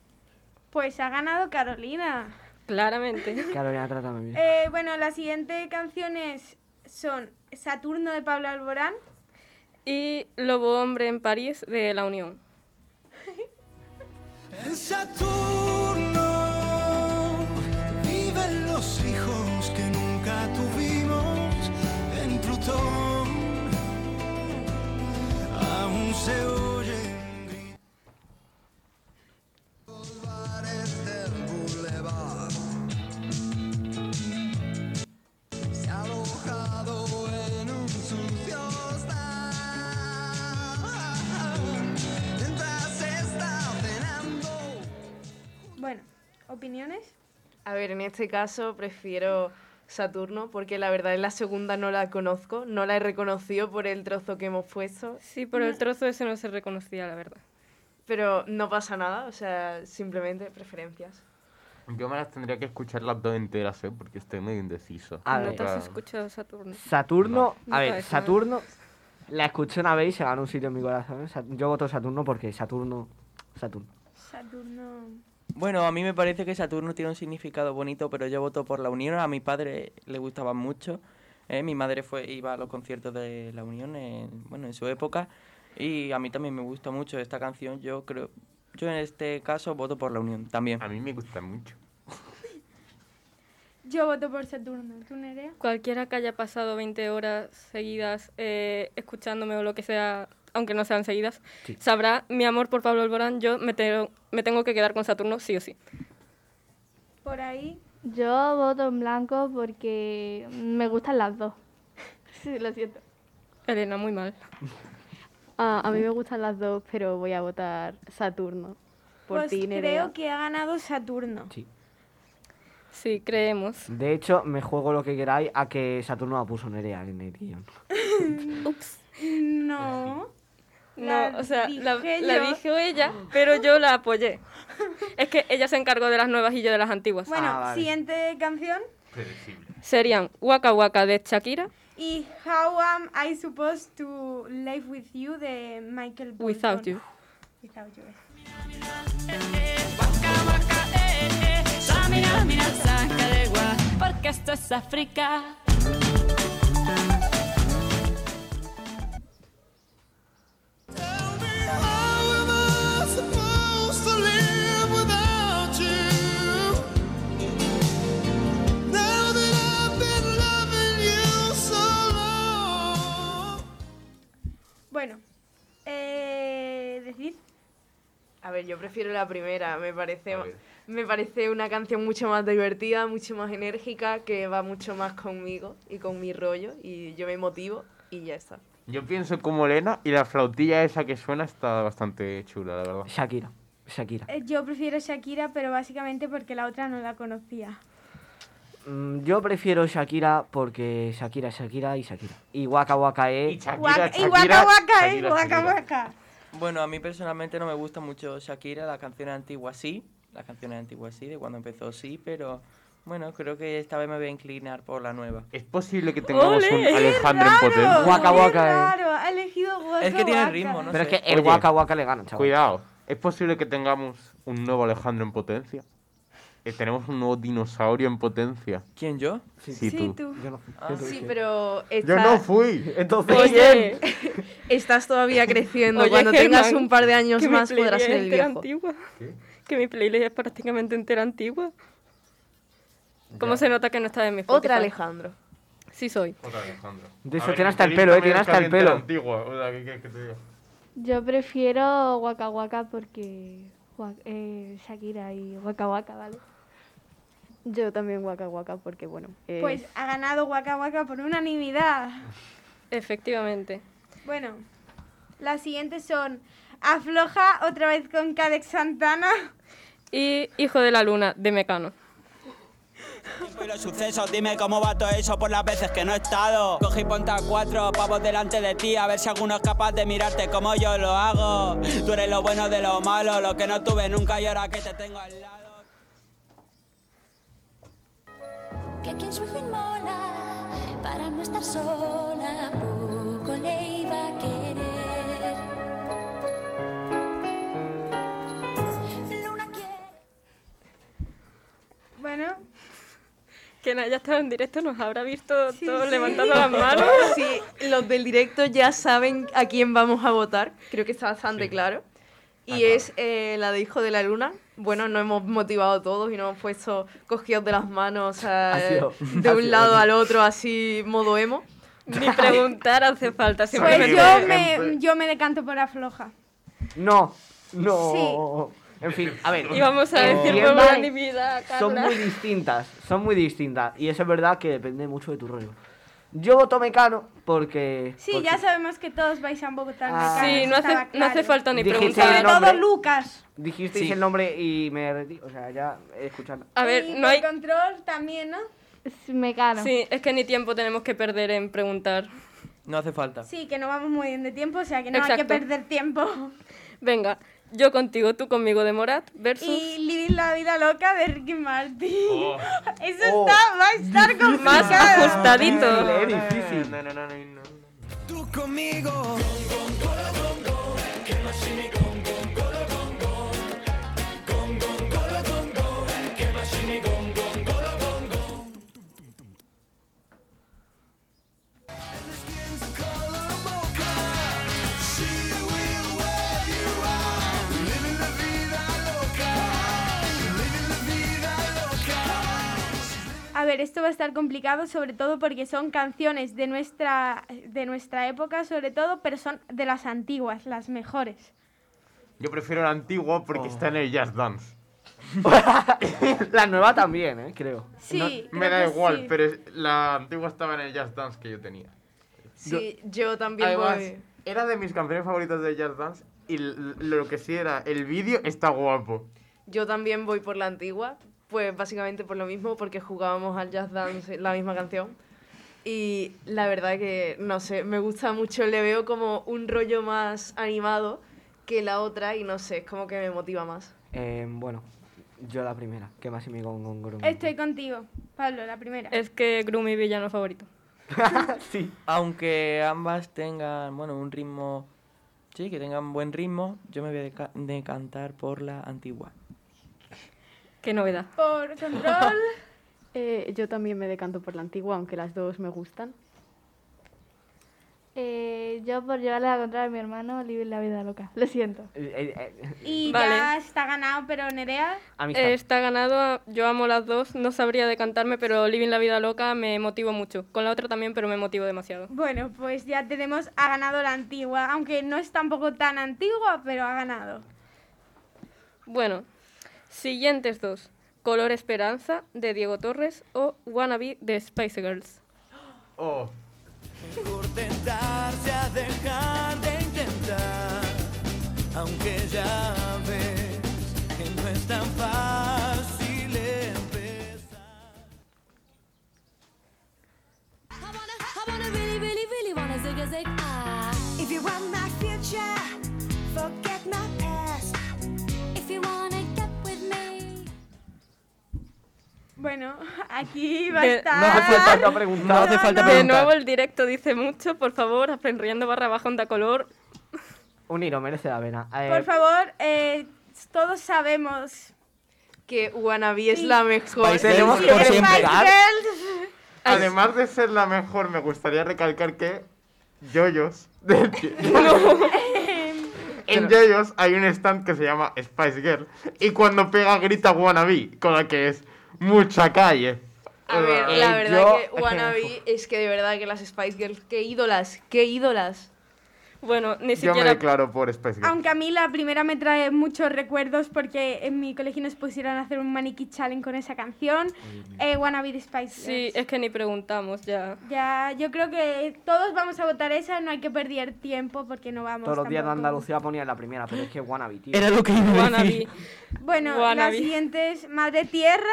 Pues ha ganado Carolina. Claramente. Carolina, trátame bien. Eh, bueno, las siguientes canciones son Saturno de Pablo Alborán, Y Lobo Hombre en París de La Unión. En Saturno viven los hijos que nunca tuvimos. En Plutón aún se ¿opiniones? A ver, en este caso prefiero Saturno porque la verdad en la segunda no la conozco, no la he reconocido por el trozo que hemos puesto, Sí, por el trozo ese no se reconocía, la verdad. pero no pasa nada, o sea, simplemente preferencias. Yo me las tendría que escuchar las dos enteras, ¿eh? Porque estoy medio indeciso. A no ver. te has escuchado Saturno. Saturno, No a ver, Saturno la escuché una vez y se ganó un sitio en mi corazón. Sa- Yo voto Saturno porque Saturno, Saturno. Saturno. Bueno, a mí me parece que Saturno tiene un significado bonito, pero yo voto por la Unión. A mi padre le gustaba mucho. ¿eh? Mi madre fue iba a los conciertos de la Unión en, bueno, en su época y a mí también me gusta mucho esta canción. Yo creo, yo en este caso voto por la Unión también. A mí me gusta mucho. Yo voto por Saturno. ¿Tú, Nerea? Cualquiera que haya pasado 20 horas seguidas eh, escuchándome o lo que sea, aunque no sean seguidas, Sí. sabrá mi amor por Pablo Alborán. Yo me, te- me tengo que quedar con Saturno sí o sí. Por ahí. Yo voto en blanco porque me gustan las dos. Sí, lo siento. Elena, muy mal. Ah, a mí me gustan las dos, pero voy a votar Saturno. Por Pues ti, creo que ha ganado Saturno. Sí. Sí, creemos. De hecho, me juego lo que queráis a que Saturno la puso Nerea en el guion. Ups. No. No, La o sea, la, dije la dijo ella, pero yo la apoyé. Es que ella se encargó de las nuevas y yo de las antiguas. Bueno, Ah, vale. siguiente canción. Predecible. Serían Waka Waka de Shakira, Y How Am I Supposed to Live With You de Michael Bolton. Without You. Without You. Mira, mira, saca de gua, porque esto es África. Bueno, eh, decid. A ver, yo prefiero la primera, me parece, me parece una canción mucho más divertida, mucho más enérgica, que va mucho más conmigo y con mi rollo, y yo me motivo y ya está. Yo pienso como Elena y la flautilla esa que suena está bastante chula, la verdad. Shakira. Shakira. Eh, Yo prefiero Shakira, pero básicamente porque la otra no la conocía. Mm, yo prefiero Shakira porque Shakira es Shakira y Shakira. Y Waka Waka Y es... Shakira, Waka- y Shakira, Waka Waka, Waka Shakira. Waka. Bueno, a mí personalmente no me gusta mucho Shakira, las canciones antiguas sí, las canciones antiguas sí, de cuando empezó sí, pero bueno, creo que esta vez me voy a inclinar por la nueva. Es posible que tengamos un Alejandro en Raro, potencia. Waka Waka, eh. raro, ha elegido Waka Es que tiene Waka. ritmo, ¿no? Pero es sé. que el Oye. Waka Waka le gana, chaval. Cuidado, es posible que tengamos un nuevo Alejandro en potencia. Eh, tenemos un nuevo dinosaurio en potencia. ¿Quién, yo? Sí, Sí, tú. tú. Yo no, Ah, yo no Sí, pero Yo no fui. Entonces, Oye, estás todavía creciendo. Oye, Cuando tengas un par de años que más podrás ser el viejo. antigua. ¿Qué? Que mi playlist es prácticamente entera antigua. ¿Cómo se nota que no está en mi Otra Spotify? Alejandro. Sí soy. Otra Alejandro. De eso tiene hasta el pelo, eh, tiene hasta el pelo. Antigua. O sea, ¿qué quieres que te diga? Yo prefiero Waka Waka porque eh, Shakira y Waka Waka, ¿vale? Yo también Waka Waka porque, bueno, eh, Pues ha ganado Waka Waka por unanimidad. Efectivamente. Bueno, las siguientes son Afloja otra vez con Cadex Santana. Y Hijo de la Luna, de Mecano. Y los sucesos, dime cómo va todo eso por las veces que no he estado. Cogí y ponte a cuatro pavos delante de ti, a ver si alguno es capaz de mirarte como yo lo hago. Tú eres lo bueno de lo malo, lo que no tuve nunca y ahora que te tengo al lado. Que quien sufre mola para no estar sola, poco le iba a querer. Luna quiere. Bueno, Quien haya estado en directo nos habrá visto Sí, todos sí. levantando las manos. Sí, los del directo ya saben a quién vamos a votar. Creo que está bastante claro. Y es eh, la de Hijo de la Luna. Bueno, nos hemos motivado todos y nos hemos puesto cogidos de las manos eh, de un lado al otro, así modo emo. Ni preguntar hace falta, pues yo me, yo me decanto por Afloja. No, no. En fin, a ver. Y vamos a decir unanimidad, Son muy distintas, son muy distintas. Y eso es verdad que depende mucho de tu rollo. Yo voto Mecano porque... Sí, porque ya sabemos que todos vais a votar Ah. Mecano, Sí, no hace, no hace falta ni preguntar. Sobre el todo nombre. Lucas. Dijisteis Sí. el nombre y me retí. O sea, ya escuchando. A ver, y no hay... control también, ¿no? es Mecano. Sí, es que ni tiempo tenemos que perder en preguntar. No hace falta. Sí, que no vamos muy bien de tiempo, o sea que no hay que perder tiempo. Venga, yo contigo, tú conmigo de Morat versus... Y Living la vida loca de Ricky Martin. Oh. Eso Oh. está, va a estar complicado. Más ajustadito. Es difícil. No, no, no, no, no. Tú conmigo. Ver, esto va a estar complicado, sobre todo porque son canciones de nuestra, de nuestra época, sobre todo, pero son de las antiguas, las mejores. Yo prefiero la antigua porque está en el Jazz Dance. La nueva también, ¿eh? Creo. Sí, Me creo da igual, sí. pero la antigua estaba en el Jazz Dance que yo tenía. Sí, yo también Además, voy. era de mis canciones favoritas de Jazz Dance y lo que sí era, el vídeo está guapo. Yo también voy por la antigua, pues básicamente por lo mismo, porque jugábamos al Jazz Dance la misma canción. Y la verdad que, no sé, me gusta mucho, le veo como un rollo más animado que la otra y no sé, es como que me motiva más. Eh, bueno, yo la primera, que más me con, con Grummy. Estoy contigo, Pablo, la primera. Es que Gru mi villano favorito. sí. Aunque ambas tengan, bueno, un ritmo, sí, que tengan buen ritmo, yo me voy a deca- decantar por la antigua. Qué novedad. Por control. Eh, yo también me decanto por la antigua, aunque las dos me gustan. Eh, yo por llevarle a contraria a mi hermano, Living la vida loca. Lo siento. Eh, Y Vale. ya está ganado, pero Nerea. Amistad. Eh, está ganado, yo amo las dos, no sabría decantarme, pero Living la vida loca me motivo mucho. Con la otra también, pero me motivo demasiado. Bueno, pues ya tenemos, ha ganado la antigua, aunque no es tampoco tan antigua, pero ha ganado. Bueno, siguientes dos. Color Esperanza de Diego Torres o Wannabe de Spice Girls. Oh, Mejor tentarse a dejar de intentar, aunque ya ves que no es tan fácil empezar. I wanna really, really, really wanna zig a zig ah. If you want my future, forget my past. Bueno, aquí va a De- estar. No hace falta preguntar. No hace falta De preguntar. nuevo el directo dice mucho, por favor, aprendiendo barra baja onda color. Un hilo, merece la pena. Eh, Por favor, eh, todos sabemos. Que Wannabe es la mejor. Spice Tenemos Girls además de ser la mejor, me gustaría recalcar que Yoyos. de- en Yoyos hay un stand que se llama Spice Girl y cuando pega grita Wannabe, con la que es mucha calle. A ver, Eh, la verdad yo- que Wannabe es que de verdad que las Spice Girls, qué ídolas, qué ídolas. Bueno, ni Yo me siquiera declaro por Spice Girl. Aunque a mí la primera me trae muchos recuerdos porque en mi colegio nos pusieron a hacer un maniquí challenge con esa canción. Eh, Wannabe de Spice Sí, es que ni preguntamos ya. Ya, yo creo que todos vamos a votar esa, no hay que perder tiempo porque no vamos Todos los días de. Andalucía ponía la primera, pero es que Wannabe, tío. Era lo que iba a decir. Bueno, Wannabe. la siguiente es Madre Tierra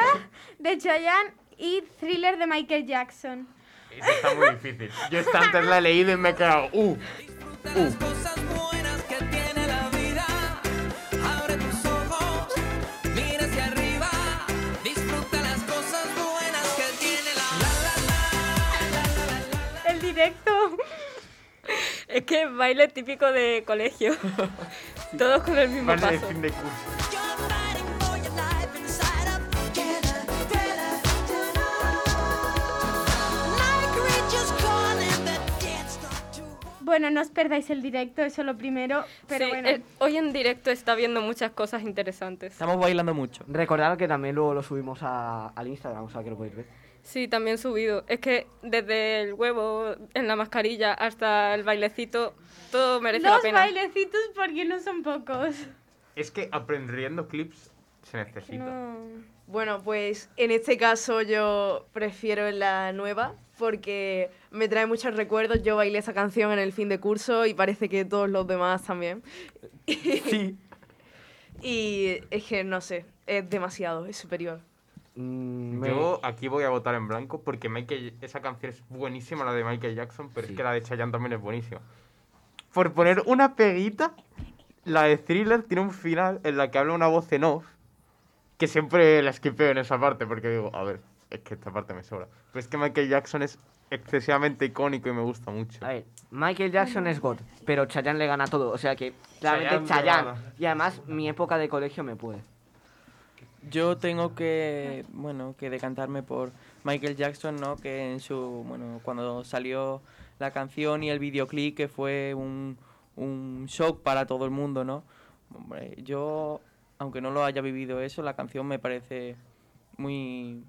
de Chayanne y Thriller de Michael Jackson. Esa está muy difícil. Yo esta antes la he leído y me he quedado, uh, Disfruta las cosas buenas que tiene la vida. Abre tus ojos, mira hacia arriba. Disfruta las cosas buenas que tiene la El directo. Es que baile típico de colegio. Todos con el mismo de paso. fin de curso. Bueno, no os perdáis el directo, eso lo primero, pero Sí, bueno. eh, hoy en directo está viendo muchas cosas interesantes. Estamos bailando mucho. Recordad que también luego lo subimos a- al Instagram, o sea que lo podéis ver. Sí, también subido. Es que desde el huevo en la mascarilla hasta el bailecito, todo merece la Los pena. bailecitos porque no son pocos. Es que aprendiendo clips se necesita. No. Bueno, pues en este caso yo prefiero la nueva porque me trae muchos recuerdos. Yo bailé esa canción en el fin de curso y parece que todos los demás también. Sí. Y es que no sé, es demasiado, es superior. Mm, me- Yo aquí voy a votar en blanco porque Michael, esa canción es buenísima, la de Michael Jackson, pero Sí. es que la de Chayanne también es buenísima. Por poner una peguita, la de Thriller tiene un final en la que habla una voz en off, que siempre la skipeo en esa parte porque digo, a ver, es que esta parte me sobra. Pero es que Michael Jackson es excesivamente icónico y me gusta mucho. A ver, Michael Jackson es God, pero Chayanne le gana todo. O sea que, claramente Chayanne Chayanne. Y además, mi época de colegio me puede. Yo tengo que, bueno, que decantarme por Michael Jackson, ¿no? Que en su, bueno, cuando salió la canción y el videoclip, que fue un, un shock para todo el mundo, ¿no? Hombre, yo, aunque no lo haya vivido eso, la canción me parece muy,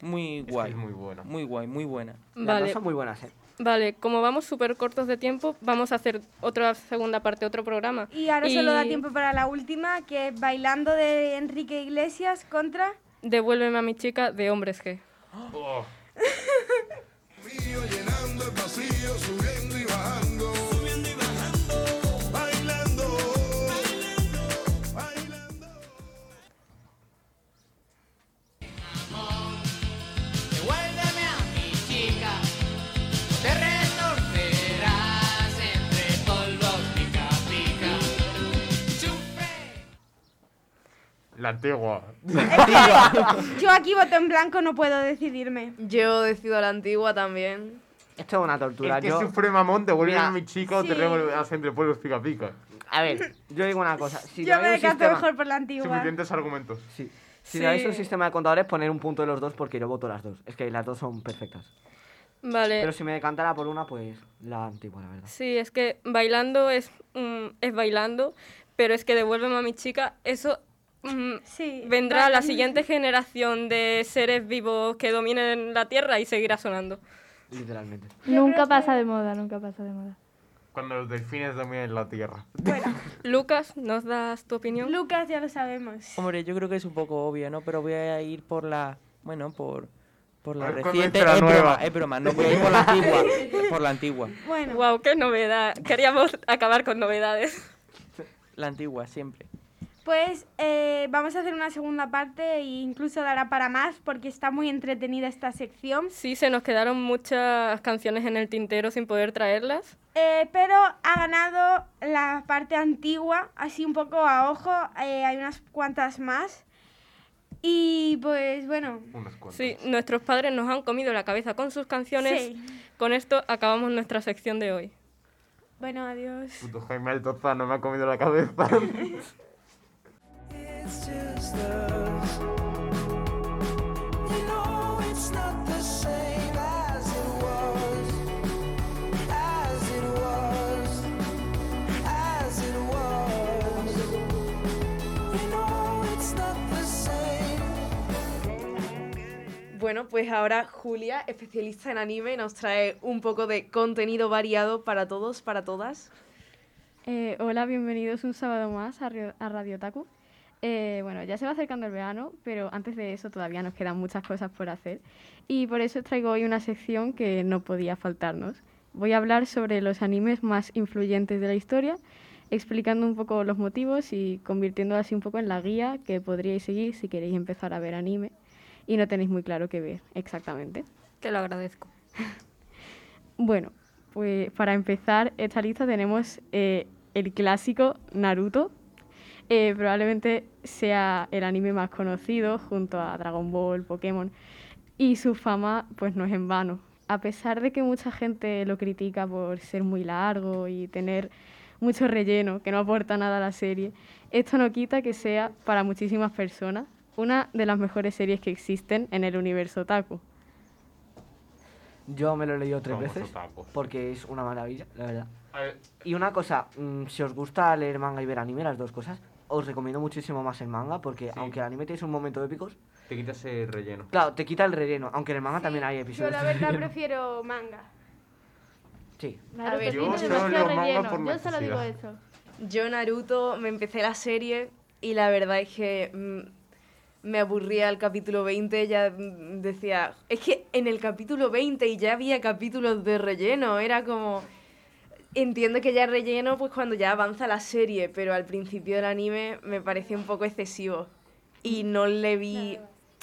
Muy guay. es muy buena. Muy guay, muy buena. Vale. son muy buenas, ¿eh? Vale, como vamos súper cortos de tiempo, vamos a hacer otra segunda parte, otro programa. Y ahora solo da Y tiempo para la última, que es Bailando de Enrique Iglesias contra... Devuélveme a mi chica de Hombres G. Oh, la antigua. Yo aquí voto en blanco, no puedo decidirme. Yo decido la antigua también. Esto es una tortura. Es que yo... Supremamón devuelve Mira, a mi chico sí. te revolverás entre pueblos pica pica. A ver, yo digo una cosa. Si Yo no me decanto sistema... mejor por la antigua. Suficientes argumentos. Sí. Si Sí. no hay un sistema de contadores, poner un punto de los dos porque yo voto las dos. Es que las dos son perfectas. Vale. Pero si me decantara por una, pues la antigua, la verdad. Sí, es que bailando es, mm, es bailando, pero es que devuélveme a mi chica, eso mm, Sí, vendrá la siguiente generación de seres vivos que dominen la Tierra y seguirá sonando. Literalmente. Nunca pasa de moda, nunca pasa de moda. Cuando los delfines dominen la tierra. Lucas, ¿nos das tu opinión? Lucas, ya lo sabemos. Hombre, yo creo que es un poco obvia, ¿no? Pero voy a ir por la. Bueno, por. Por la reciente. Es nueva. broma, es broma. No voy a ir por la antigua. Por la antigua. Bueno, Wow, qué novedad. Queríamos acabar con novedades. La antigua, siempre. Pues eh, vamos a hacer una segunda parte e incluso dará para más porque está muy entretenida esta sección. Sí, se nos quedaron muchas canciones en el tintero sin poder traerlas. Eh, pero ha ganado la parte antigua, así un poco a ojo. eh, hay unas cuantas más. Y pues bueno, Unas cuantas. Sí, nuestros padres nos han comido la cabeza con sus canciones. Sí. Con esto acabamos nuestra sección de hoy. bueno, adiós. Puto Jaime Altozano me ha comido la cabeza. Bueno, pues ahora Julia, especialista en anime, nos trae un poco de contenido variado para todos, para todas. Eh, hola, bienvenidos un sábado más a, Rio- a Radio Taku. Eh, bueno, ya se va acercando el verano, pero antes de eso todavía nos quedan muchas cosas por hacer. Y por eso traigo hoy una sección que no podía faltarnos. Voy a hablar sobre los animes más influyentes de la historia, explicando un poco los motivos y convirtiéndolo así un poco en la guía que podríais seguir si queréis empezar a ver anime y no tenéis muy claro qué ver exactamente. Te lo agradezco. Bueno, pues para empezar esta lista tenemos eh, el clásico Naruto. Eh, probablemente sea el anime más conocido junto a Dragon Ball, Pokémon. Y su fama pues no es en vano. A pesar de que mucha gente lo critica por ser muy largo y tener mucho relleno, que no aporta nada a la serie, esto no quita que sea para muchísimas personas una de las mejores series que existen en el universo otaku. Yo me lo he leído tres Somos veces otakus. porque es una maravilla, la verdad. Y una cosa, mm, si os gusta leer manga y ver anime, las dos cosas, os recomiendo muchísimo más el manga porque aunque el anime tiene un momento épicos, te quitas el relleno. claro, te quita el relleno, aunque en el manga también hay Yo episodios. la de verdad prefiero manga. Sí. Naruto ver, yo solo leo manga relleno, por yo solo digo eso. Yo Naruto me empecé la serie y la verdad es que mm, me aburría el capítulo 20, ya decía, es que en el capítulo 20 y ya había capítulos de relleno, era como entiendo que ya es relleno pues cuando ya avanza la serie, pero al principio del anime me pareció un poco excesivo y no le vi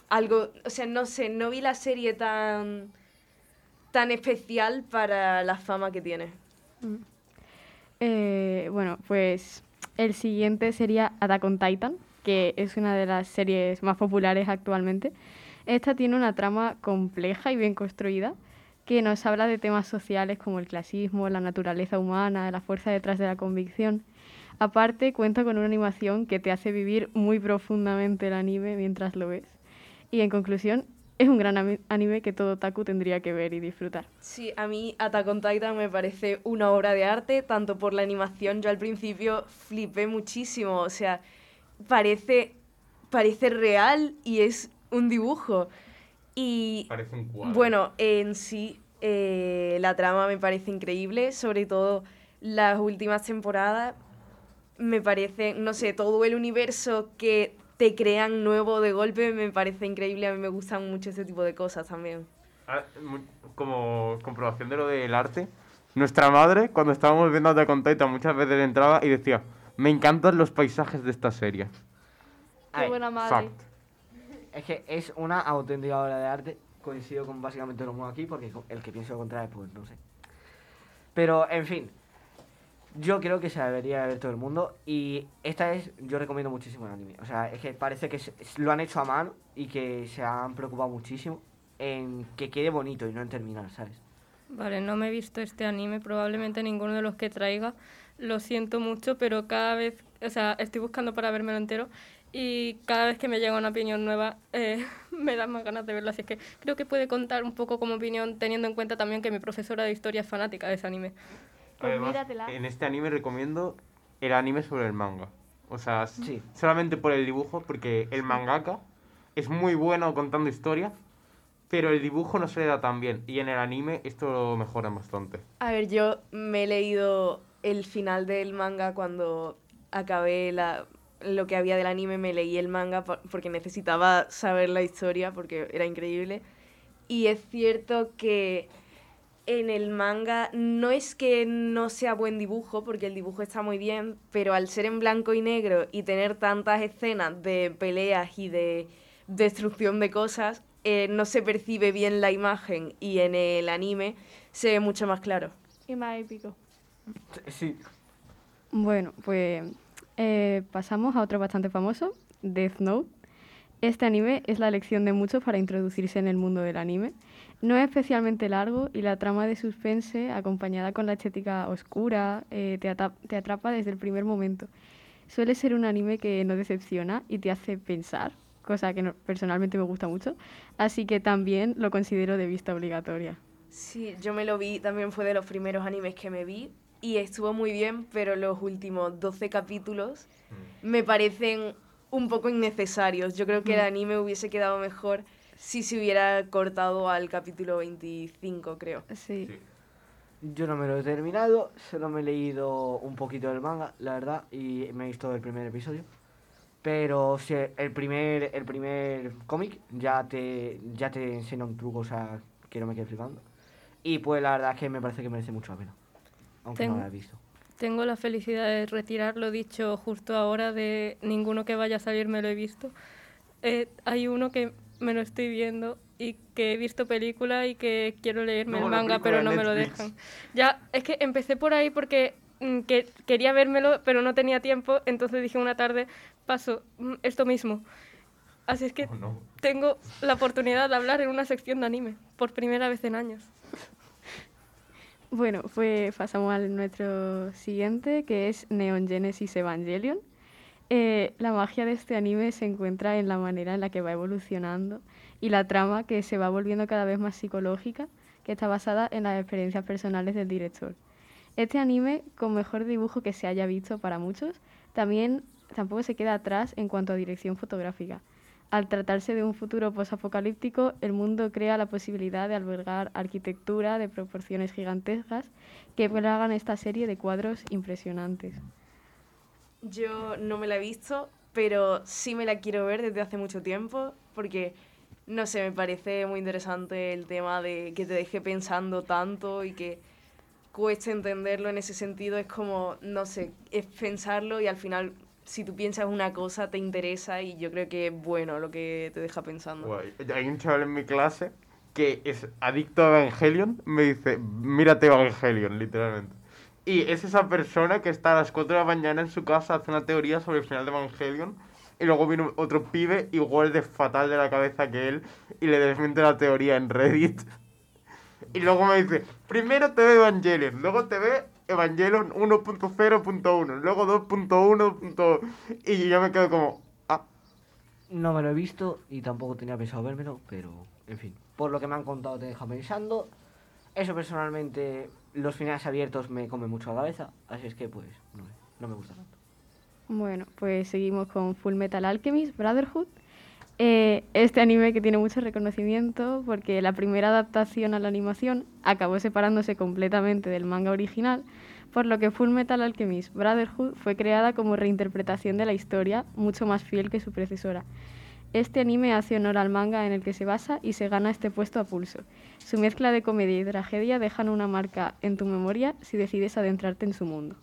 algo, o sea, no sé, no vi la serie tan tan especial para la fama que tiene. Eh, bueno, pues el siguiente sería Attack on Titan, que es una de las series más populares actualmente. Esta tiene una trama compleja y bien construida que nos habla de temas sociales como el clasismo, la naturaleza humana, la fuerza detrás de la convicción. Aparte, cuenta con una animación que te hace vivir muy profundamente el anime mientras lo ves. Y en conclusión, es un gran anime que todo otaku tendría que ver y disfrutar. Sí, a mí Attack on me parece una obra de arte, tanto por la animación, yo al principio flipé muchísimo, o sea, parece, parece real y es un dibujo. Y Parece un cuadro. bueno, en sí, eh, la trama me parece increíble, sobre todo las últimas temporadas. Me parece, no sé, todo el universo que te crean nuevo de golpe me parece increíble. A mí me gustan mucho ese tipo de cosas también. Ah, Como comprobación de lo del arte, nuestra madre, cuando estábamos viendo Attack on Titan, muchas veces entraba y decía, me encantan los paisajes de esta serie. Ver, buena madre. Fact. Es que es una auténtica obra de arte. Coincido con básicamente lo mismo aquí, porque el que piense lo contrario, pues no sé. Pero, en fin. Yo creo que se debería ver todo el mundo. Y esta es, yo recomiendo muchísimo el anime. O sea, es que parece que lo han hecho a mano y que se han preocupado muchísimo en que quede bonito y no en terminar, ¿sabes? Vale, no me he visto este anime, probablemente ninguno de los que traiga. Lo siento mucho, pero cada vez, o sea, estoy buscando para vérmelo entero y cada vez que me llega una opinión nueva eh, me da más ganas de verlo. Así es que creo que puede contar un poco como opinión, teniendo en cuenta también que mi profesora de historia es fanática de ese anime. Pues Además, míratela. en este anime recomiendo el anime sobre el manga. O sea, s- solamente por el dibujo, porque el mangaka es muy bueno contando historias, pero el dibujo no se le da tan bien. Y en el anime esto lo mejoran bastante. A ver, yo me he leído el final del manga cuando acabé la, lo que había del anime, me leí el manga por- porque necesitaba saber la historia porque era increíble. Y es cierto que en el manga no es que no sea buen dibujo, porque el dibujo está muy bien, pero al ser en blanco y negro y tener tantas escenas de peleas y de destrucción de cosas, eh, no se percibe bien la imagen y en el anime se ve mucho más claro. Y más épico. Sí. Bueno, pues eh, pasamos a otro bastante famoso, Death Note. Este anime es la elección de muchos para introducirse en el mundo del anime. No es especialmente largo y la trama de suspense, acompañada con la estética oscura, eh, te, te atrapa desde el primer momento. Suele ser un anime que no decepciona y te hace pensar, cosa que personalmente me gusta mucho, así que también lo considero de vista obligatoria. Sí, yo me lo vi, también fue de los primeros animes que me vi y estuvo muy bien, pero los últimos 12 capítulos me parecen un poco innecesarios. Yo creo que el Mm. anime hubiese quedado mejor si se hubiera cortado al capítulo 25, creo. Sí. Yo no me lo he terminado, solo me he leído un poquito del manga, la verdad, y me he visto el primer episodio. Pero sí, el primer, el primer cómic ya te, ya te enseña un truco, o sea, que no me quede flipando. Y pues la verdad es que me parece que merece mucho la pena. Aunque no Ten- la he visto. Tengo la felicidad de retirar lo dicho justo ahora de ninguno que vaya a salir me lo he visto. Eh, hay uno que me lo estoy viendo y que he visto película y que quiero leerme No, el manga, pero no me lo dejan. Ya, es que empecé por ahí porque mm, que, quería vérmelo, pero no tenía tiempo, entonces dije una tarde, paso, mm, esto mismo. Así es que tengo la oportunidad de hablar en una sección de anime, por primera vez en años. Bueno, pues pasamos al nuestro siguiente, que es Neon Genesis Evangelion. Eh, la magia de este anime se encuentra en la manera en la que va evolucionando y la trama que se va volviendo cada vez más psicológica, que está basada en las experiencias personales del director. Este anime, con mejor dibujo que se haya visto para muchos, también tampoco se queda atrás en cuanto a dirección fotográfica. Al tratarse de un futuro posapocalíptico, el mundo crea la posibilidad de albergar arquitectura de proporciones gigantescas que plagan esta serie de cuadros impresionantes. Yo no me la he visto, pero sí me la quiero ver desde hace mucho tiempo, porque, no sé, me parece muy interesante el tema de que te deje pensando tanto y que cueste entenderlo en ese sentido. Es como, no sé, es pensarlo y al final, si tú piensas una cosa, te interesa y yo creo que es bueno lo que te deja pensando. Guay. Hay un chaval en mi clase que es adicto a Evangelion, me dice, mírate Evangelion, literalmente. Y es esa persona que está a las 4 de la mañana en su casa, hace una teoría sobre el final de Evangelion, y luego viene otro pibe igual de fatal de la cabeza que él, y le desmiente la teoría en Reddit. Y luego me dice, primero te ve Evangelion, luego te ve Evangelion 1.0.1, luego 2.1. Y yo me quedo como, ah, No me lo he visto y tampoco tenía pensado vérmelo, pero en fin. Por lo que me han contado te deja pensando. Eso personalmente, los finales abiertos me comen mucho la cabeza, así es que pues no, no me gusta tanto. Bueno, pues seguimos con Full Metal Alchemist Brotherhood. Eh, este anime que tiene mucho reconocimiento porque la primera adaptación a la animación acabó separándose completamente del manga original, por lo que Full Metal Alchemist Brotherhood fue creada como reinterpretación de la historia, mucho más fiel que su predecesora. Este anime hace honor al manga en el que se basa y se gana este puesto a pulso. Su mezcla de comedia y tragedia dejan una marca en tu memoria si decides adentrarte en su mundo.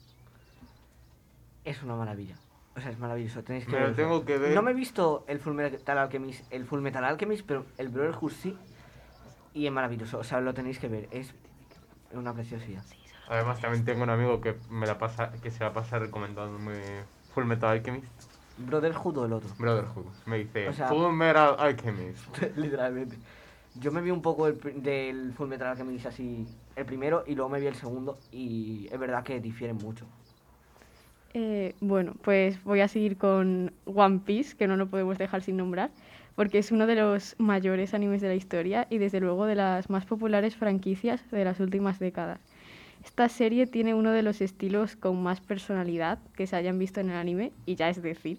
Es una maravilla. O sea, es maravilloso. Tenéis que Me lo tengo que ver. No me he visto el Full Metal Alchemist, el Full Metal Alchemist, pero el Brotherhood sí. Y es maravilloso. O sea, lo tenéis que ver. Es una preciosidad. Además también tengo un amigo que me la pasa, que se la pasa recomendándome Full Metal Alchemist. Brotherhood o el otro. Brotherhood. Me dice O sea- Full Metal Alchemist. Literalmente. Yo me vi un poco el del Full Metal Alchemist así, el primero, y luego me vi el segundo, y es verdad que difieren mucho. Eh, bueno, pues voy a seguir con One Piece, que no lo podemos dejar sin nombrar, porque es uno de los mayores animes de la historia y desde luego de las más populares franquicias de las últimas décadas. Esta serie tiene uno de los estilos con más personalidad que se hayan visto en el anime, y ya es decir.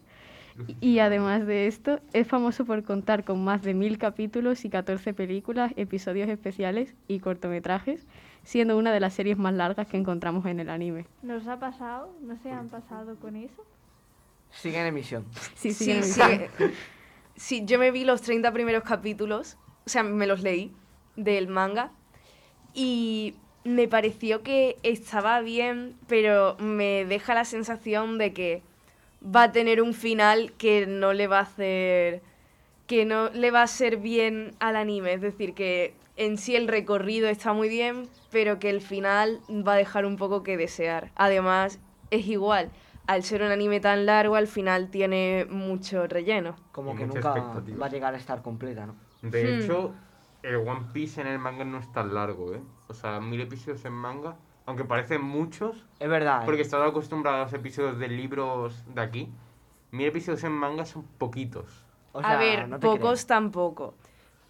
Y- además de esto, es famoso por contar con más de mil capítulos y 14 películas, episodios especiales y cortometrajes, siendo una de las series más largas que encontramos en el anime. ¿Nos ha pasado? ¿No se han pasado con eso? Sigue en emisión. Sí, Sí, sigue en sí. emisión. Sí, yo me vi los 30 primeros capítulos, o sea, me los leí del manga y me pareció que estaba bien, pero me deja la sensación de que va a tener un final que no le va a hacer que no le va a ser bien al anime, es decir, que en sí el recorrido está muy bien, pero que el final va a dejar un poco que desear. Además, es igual, al ser un anime tan largo, al final tiene mucho relleno. Como Y que nunca va a llegar a estar completa, ¿no? De Hmm. hecho, el One Piece en el manga no es tan largo, ¿eh? O sea, mil episodios en manga, aunque parecen muchos. Es verdad. ¿eh? Porque he estado acostumbrado a los episodios de libros de aquí. Mil episodios en manga son poquitos. O a ver, no pocos tampoco.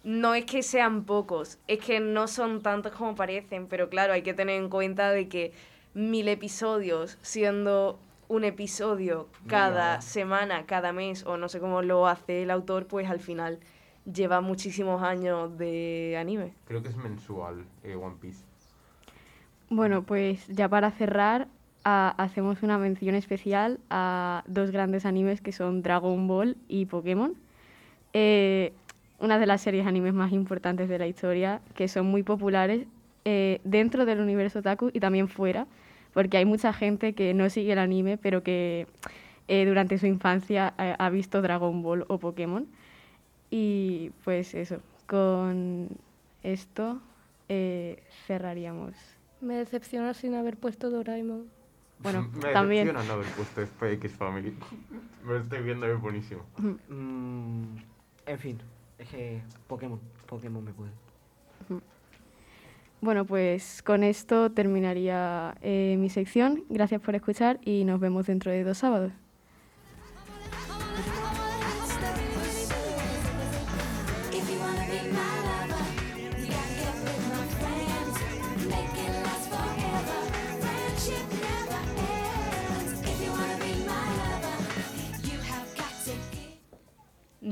No es que sean pocos, es que no son tantos como parecen, pero claro, hay que tener en cuenta de que mil episodios, siendo un episodio cada semana, cada mes, o no sé cómo lo hace el autor, pues al final lleva muchísimos años de anime. Creo que es mensual eh, One Piece. Bueno, pues ya para cerrar, hacemos una mención especial a dos grandes animes que son Dragon Ball y Pokémon. Eh, una de las series animes más importantes de la historia, que son muy populares eh, dentro del universo otaku y también fuera, porque hay mucha gente que no sigue el anime, pero que eh, durante su infancia eh, ha visto Dragon Ball o Pokémon. Y pues eso, con esto eh, cerraríamos. Me decepciona sin haber puesto Doraemon. Bueno, Me también. decepciona no haber puesto Spy X Family. Me lo estoy viendo, es buenísimo. Mm, en fin, que Pokémon, Pokémon me puede. Bueno, pues con esto terminaría eh, mi sección. Gracias por escuchar y nos vemos dentro de dos sábados.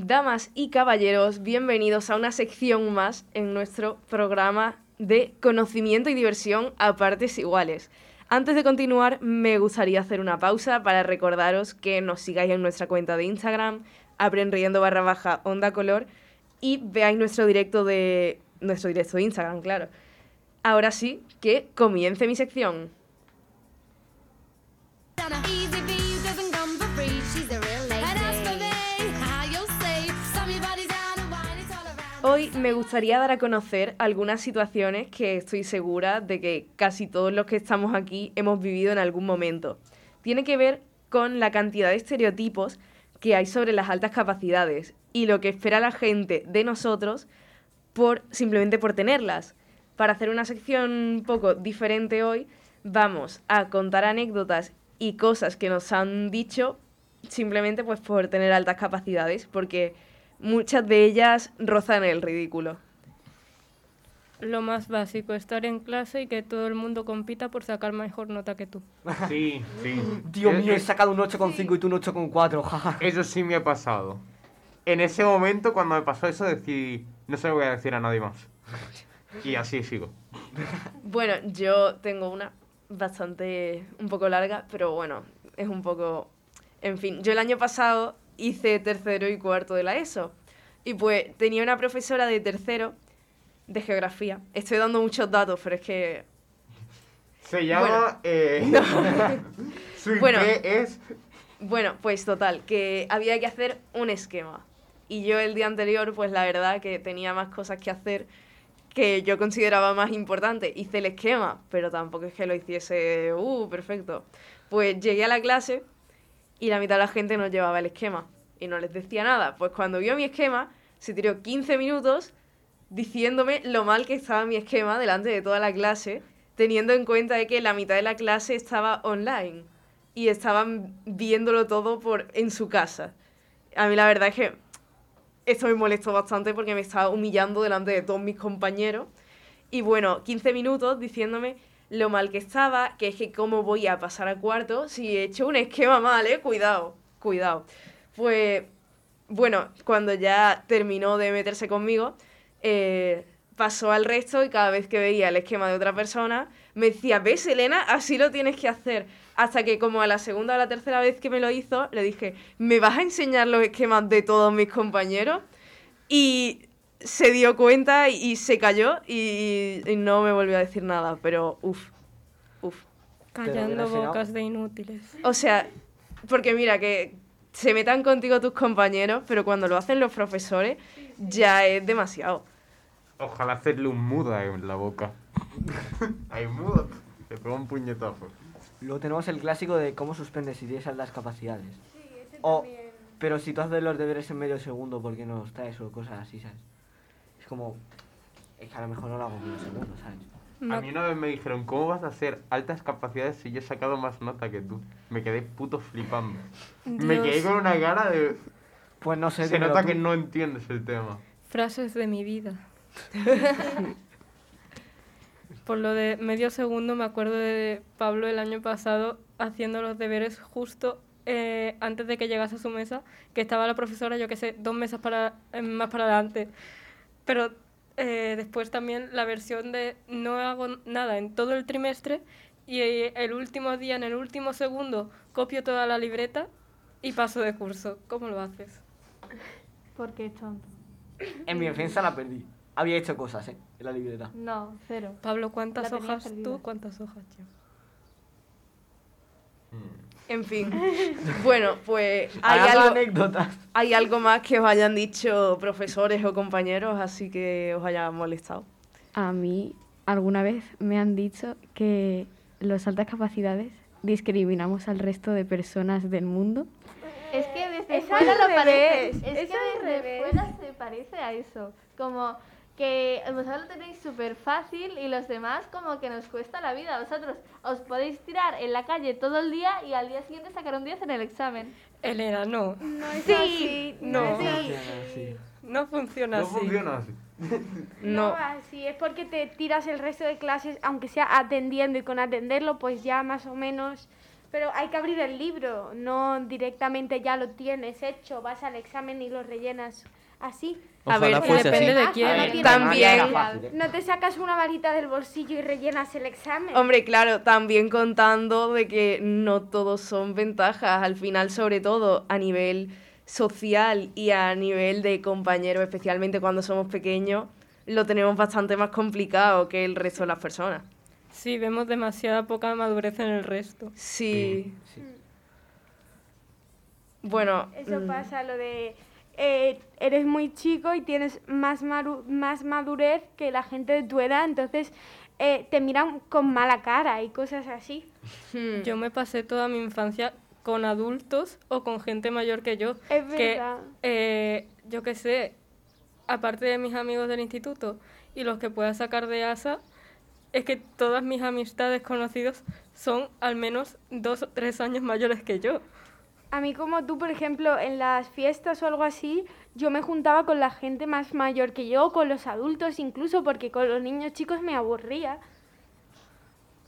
Damas y caballeros, bienvenidos a una sección más en nuestro programa de conocimiento y diversión a partes iguales. Antes de continuar, me gustaría hacer una pausa para recordaros que nos sigáis en nuestra cuenta de Instagram, aprendiendo barra baja onda color, y veáis nuestro directo de nuestro directo de Instagram, claro. Ahora sí, que comience mi sección. Hoy me gustaría dar a conocer algunas situaciones que estoy segura de que casi todos los que estamos aquí hemos vivido en algún momento. Tiene que ver con la cantidad de estereotipos que hay sobre las altas capacidades y lo que espera la gente de nosotros por simplemente por tenerlas. Para hacer una sección un poco diferente hoy, vamos a contar anécdotas y cosas que nos han dicho simplemente pues por tener altas capacidades, porque muchas de ellas rozan el ridículo. Lo más básico, estar en clase y que todo el mundo compita por sacar mejor nota que tú. Sí, sí. Dios Eh, mío, he eh, sacado un 8,5 y tú un 8,4, jaja. Eso sí me ha pasado. en ese momento, cuando me pasó eso, decidí, no se lo voy a decir a nadie más. Y así sigo. Bueno, yo tengo una bastante, un poco larga, pero bueno, es un poco... En fin, yo el año pasado hice tercero y cuarto de la ESO. Y pues tenía una profesora de tercero de geografía. Estoy dando muchos datos, pero es que... Se llama... Bueno, eh, no. su Bueno. es... Bueno, pues total, que había que hacer un esquema. Y yo el día anterior, pues la verdad que tenía más cosas que hacer que yo consideraba más importante. Hice el esquema, pero tampoco es que lo hiciese, uh, perfecto. Pues llegué a la clase y la mitad de la gente no llevaba el esquema y no les decía nada. Pues cuando vio mi esquema, se tiró 15 minutos diciéndome lo mal que estaba mi esquema delante de toda la clase, teniendo en cuenta de que la mitad de la clase estaba online y estaban viéndolo todo por en su casa. A mí la verdad es que esto me molestó bastante porque me estaba humillando delante de todos mis compañeros. Y bueno, 15 minutos diciéndome lo mal que estaba, que es que cómo voy a pasar a cuarto si he hecho un esquema mal, ¿eh? Cuidado, cuidado. Pues bueno, cuando ya terminó de meterse conmigo, eh, pasó al resto y cada vez que veía el esquema de otra persona, me decía, ves Elena, así lo tienes que hacer. Hasta que como a la segunda o la tercera vez que me lo hizo, le dije, ¿me vas a enseñar los esquemas de todos mis compañeros? Y se dio cuenta y, se cayó y, y no me volvió a decir nada, pero uff, uff. Callando bocas de inútiles. O sea, porque mira, que se metan contigo tus compañeros, pero cuando lo hacen los profesores, ya es demasiado. Ojalá hacerle un muda en la boca. Ahí muda. Le pego un puñetazo. Luego tenemos el clásico de cómo suspendes si tienes altas capacidades. o, pero si tú haces los deberes en medio segundo, ¿por qué no los traes o cosas así, sabes? Como, es que a lo mejor no lo hago en medio segundo, ¿sabes? A mí una vez me dijeron, ¿cómo vas a hacer altas capacidades si yo he sacado más nota que tú? Me quedé puto flipando. Me Dios. quedé con una cara de... Pues no sé, Se nota tú. que no entiendes el tema. Frases de mi vida. Por lo de medio segundo me acuerdo de Pablo el año pasado haciendo los deberes justo eh, antes de que llegase a su mesa, que estaba la profesora, yo qué sé, dos mesas para, eh, más para adelante. Pero eh, después también la versión de no hago nada en todo el trimestre y eh, el último día, en el último segundo, copio toda la libreta y paso de curso. ¿Cómo lo haces? Porque es tonto. En mi defensa la perdí. Había hecho cosas, ¿eh? En la libreta. No, cero. Pablo, ¿cuántas La hojas tú? ¿Cuántas hojas yo? En fin. Bueno, pues hay algo, anécdotas. hay algo más que os hayan dicho profesores o compañeros, así que os haya molestado. A mí alguna vez me han dicho que los altas capacidades discriminamos al resto de personas del mundo. Es que desde Es fuera lo parece. revés, Es es que desde revés. fuera se parece a eso. Como que vosotros lo tenéis súper fácil y los demás como que nos cuesta la vida. Vosotros os podéis tirar en la calle todo el día y al día siguiente sacar un 10 en el examen. Elena, no. No es Sí, así. no. es Sí. así. No funciona No así. funciona así. No, No. así es porque te tiras el resto de clases, aunque sea atendiendo y con atenderlo, pues ya más o menos. Pero hay que abrir el libro, no directamente ya lo tienes hecho, vas al examen y lo rellenas así. A Ojalá ver, fuese depende así. de quién. no ver, tiene también-. No te sacas una varita del bolsillo y rellenas el examen. Hombre, claro, también contando de que no todos son ventajas, al final sobre todo a nivel social y a nivel de compañeros, especialmente cuando somos pequeños, lo tenemos bastante más complicado que el resto de las personas. Sí, vemos demasiada poca madurez en el resto. Sí, Sí. bueno, Eso mm, pasa, lo de eh, eres muy chico y tienes más, maru- más madurez que la gente de tu edad, entonces eh, te miran con mala cara y cosas así. hmm, Yo me pasé toda mi infancia con adultos o con gente mayor que yo. Es que, verdad. eh, yo qué sé, aparte de mis amigos del instituto y los que pueda sacar de ASA, es que todas mis amistades conocidos son al menos dos o tres años mayores que yo. A mí como tú, por ejemplo, en las fiestas o algo así, yo me juntaba con la gente más mayor que yo, con los adultos incluso, porque con los niños chicos me aburría.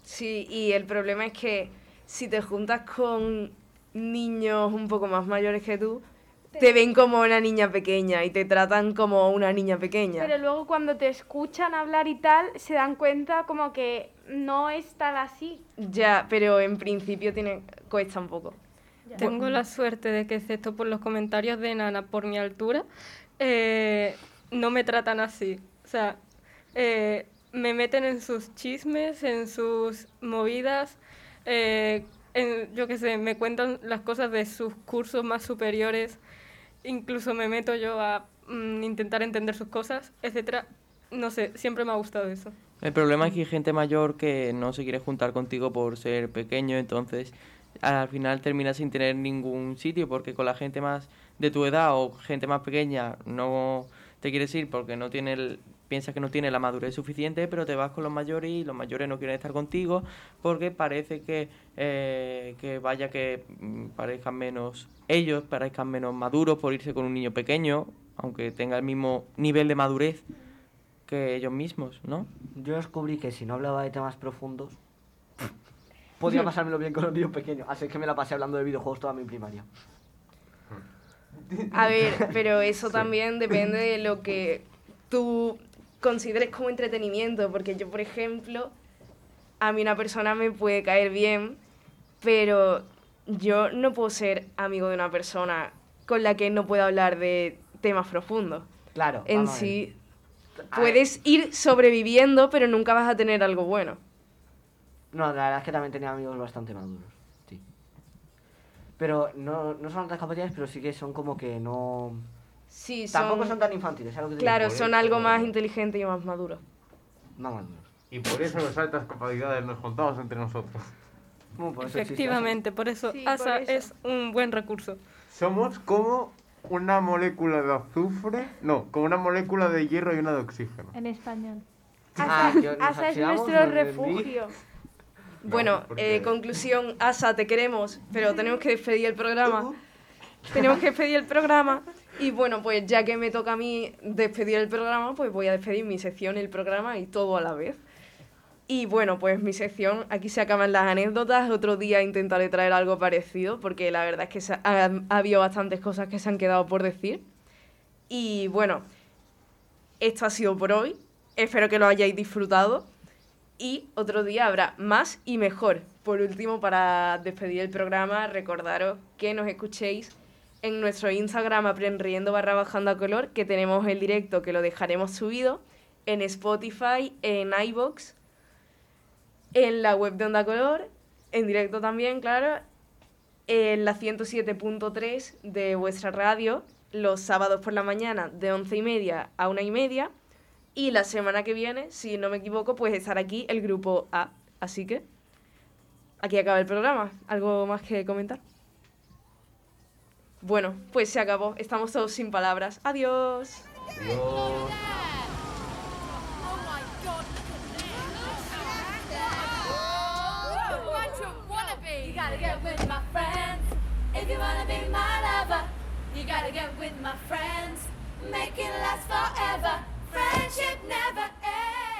Sí, y el problema es que si te juntas con niños un poco más mayores que tú, te ven como una niña pequeña y te tratan como una niña pequeña. Pero luego cuando te escuchan hablar y tal, se dan cuenta como que no es tal así. Ya, pero en principio tiene cuesta un poco. Tengo la suerte de que, excepto por los comentarios de Nana por mi altura, eh, no me tratan así. O sea, eh, me meten en sus chismes, en sus movidas. eh, en- yo qué sé, me cuentan las cosas de sus cursos más superiores. Incluso me meto yo a mm, intentar entender sus cosas, etcétera. No sé, siempre me ha gustado eso. El problema es que hay gente mayor que no se quiere juntar contigo por ser pequeño, entonces al final terminas sin tener ningún sitio porque con la gente más de tu edad o gente más pequeña no te quieres ir porque no tiene el- piensas que no tiene la madurez suficiente, pero te vas con los mayores y los mayores no quieren estar contigo porque parece que, eh, que vaya que mm, parezcan menos, ellos parezcan menos maduros por irse con un niño pequeño, aunque tenga el mismo nivel de madurez que ellos mismos, ¿no? Yo descubrí que si no hablaba de temas profundos, podía pasármelo bien con los niños pequeños. Así que me la pasé hablando de videojuegos toda mi primaria. A ver, pero eso también depende de lo que tú consideres como entretenimiento, porque yo, por ejemplo, a mí una persona me puede caer bien, pero yo no puedo ser amigo de una persona con la que no puedo hablar de temas profundos. Claro. En sí, puedes ir sobreviviendo, pero nunca vas a tener algo bueno. No, la verdad es que también tenía amigos bastante maduros. Sí. Pero no, no son tan capaces, pero sí que son como que no. Sí, Tampoco son- son tan infantiles, ¿sabes lo que te Claro, digo? son algo más inteligente y más maduro. Más maduros. Y por eso las altas capacidades nos juntamos entre nosotros. Bueno, por eso existe Efectivamente, por eso Sí, por ASA eso. es un buen recurso. Somos como una molécula de azufre, no, como una molécula de hierro y una de oxígeno. En español. Ah, que nos Asa es nuestro refugio. Bueno, porque- eh, conclusión, Asa, te queremos, pero tenemos que despedir el programa. tenemos que despedir el programa. Y bueno, pues ya que me toca a mí despedir el programa, pues voy a despedir mi sección, el programa y todo a la vez. Y bueno, pues mi sección, aquí se acaban las anécdotas. Otro día intentaré traer algo parecido, porque la verdad es que se ha, ha habido bastantes cosas que se han quedado por decir. Y bueno, esto ha sido por hoy. Espero que lo hayáis disfrutado. Y otro día habrá más y mejor. Por último, para despedir el programa, recordaros que nos escuchéis en nuestro Instagram aprendiendo barra bajando a color, que tenemos el directo que lo dejaremos subido en Spotify, en iBox, en la web de Onda Color, en directo también, claro, en la 107.3 de vuestra radio, los sábados por la mañana de 11 y media a 1 y media. Y la semana que viene, si no me equivoco, pues estará aquí el grupo A. Así que aquí acaba el programa. ¿Algo más que comentar? Bueno, pues se acabó. Estamos todos sin palabras. Adiós. Friends, make it last forever. friendship never ends.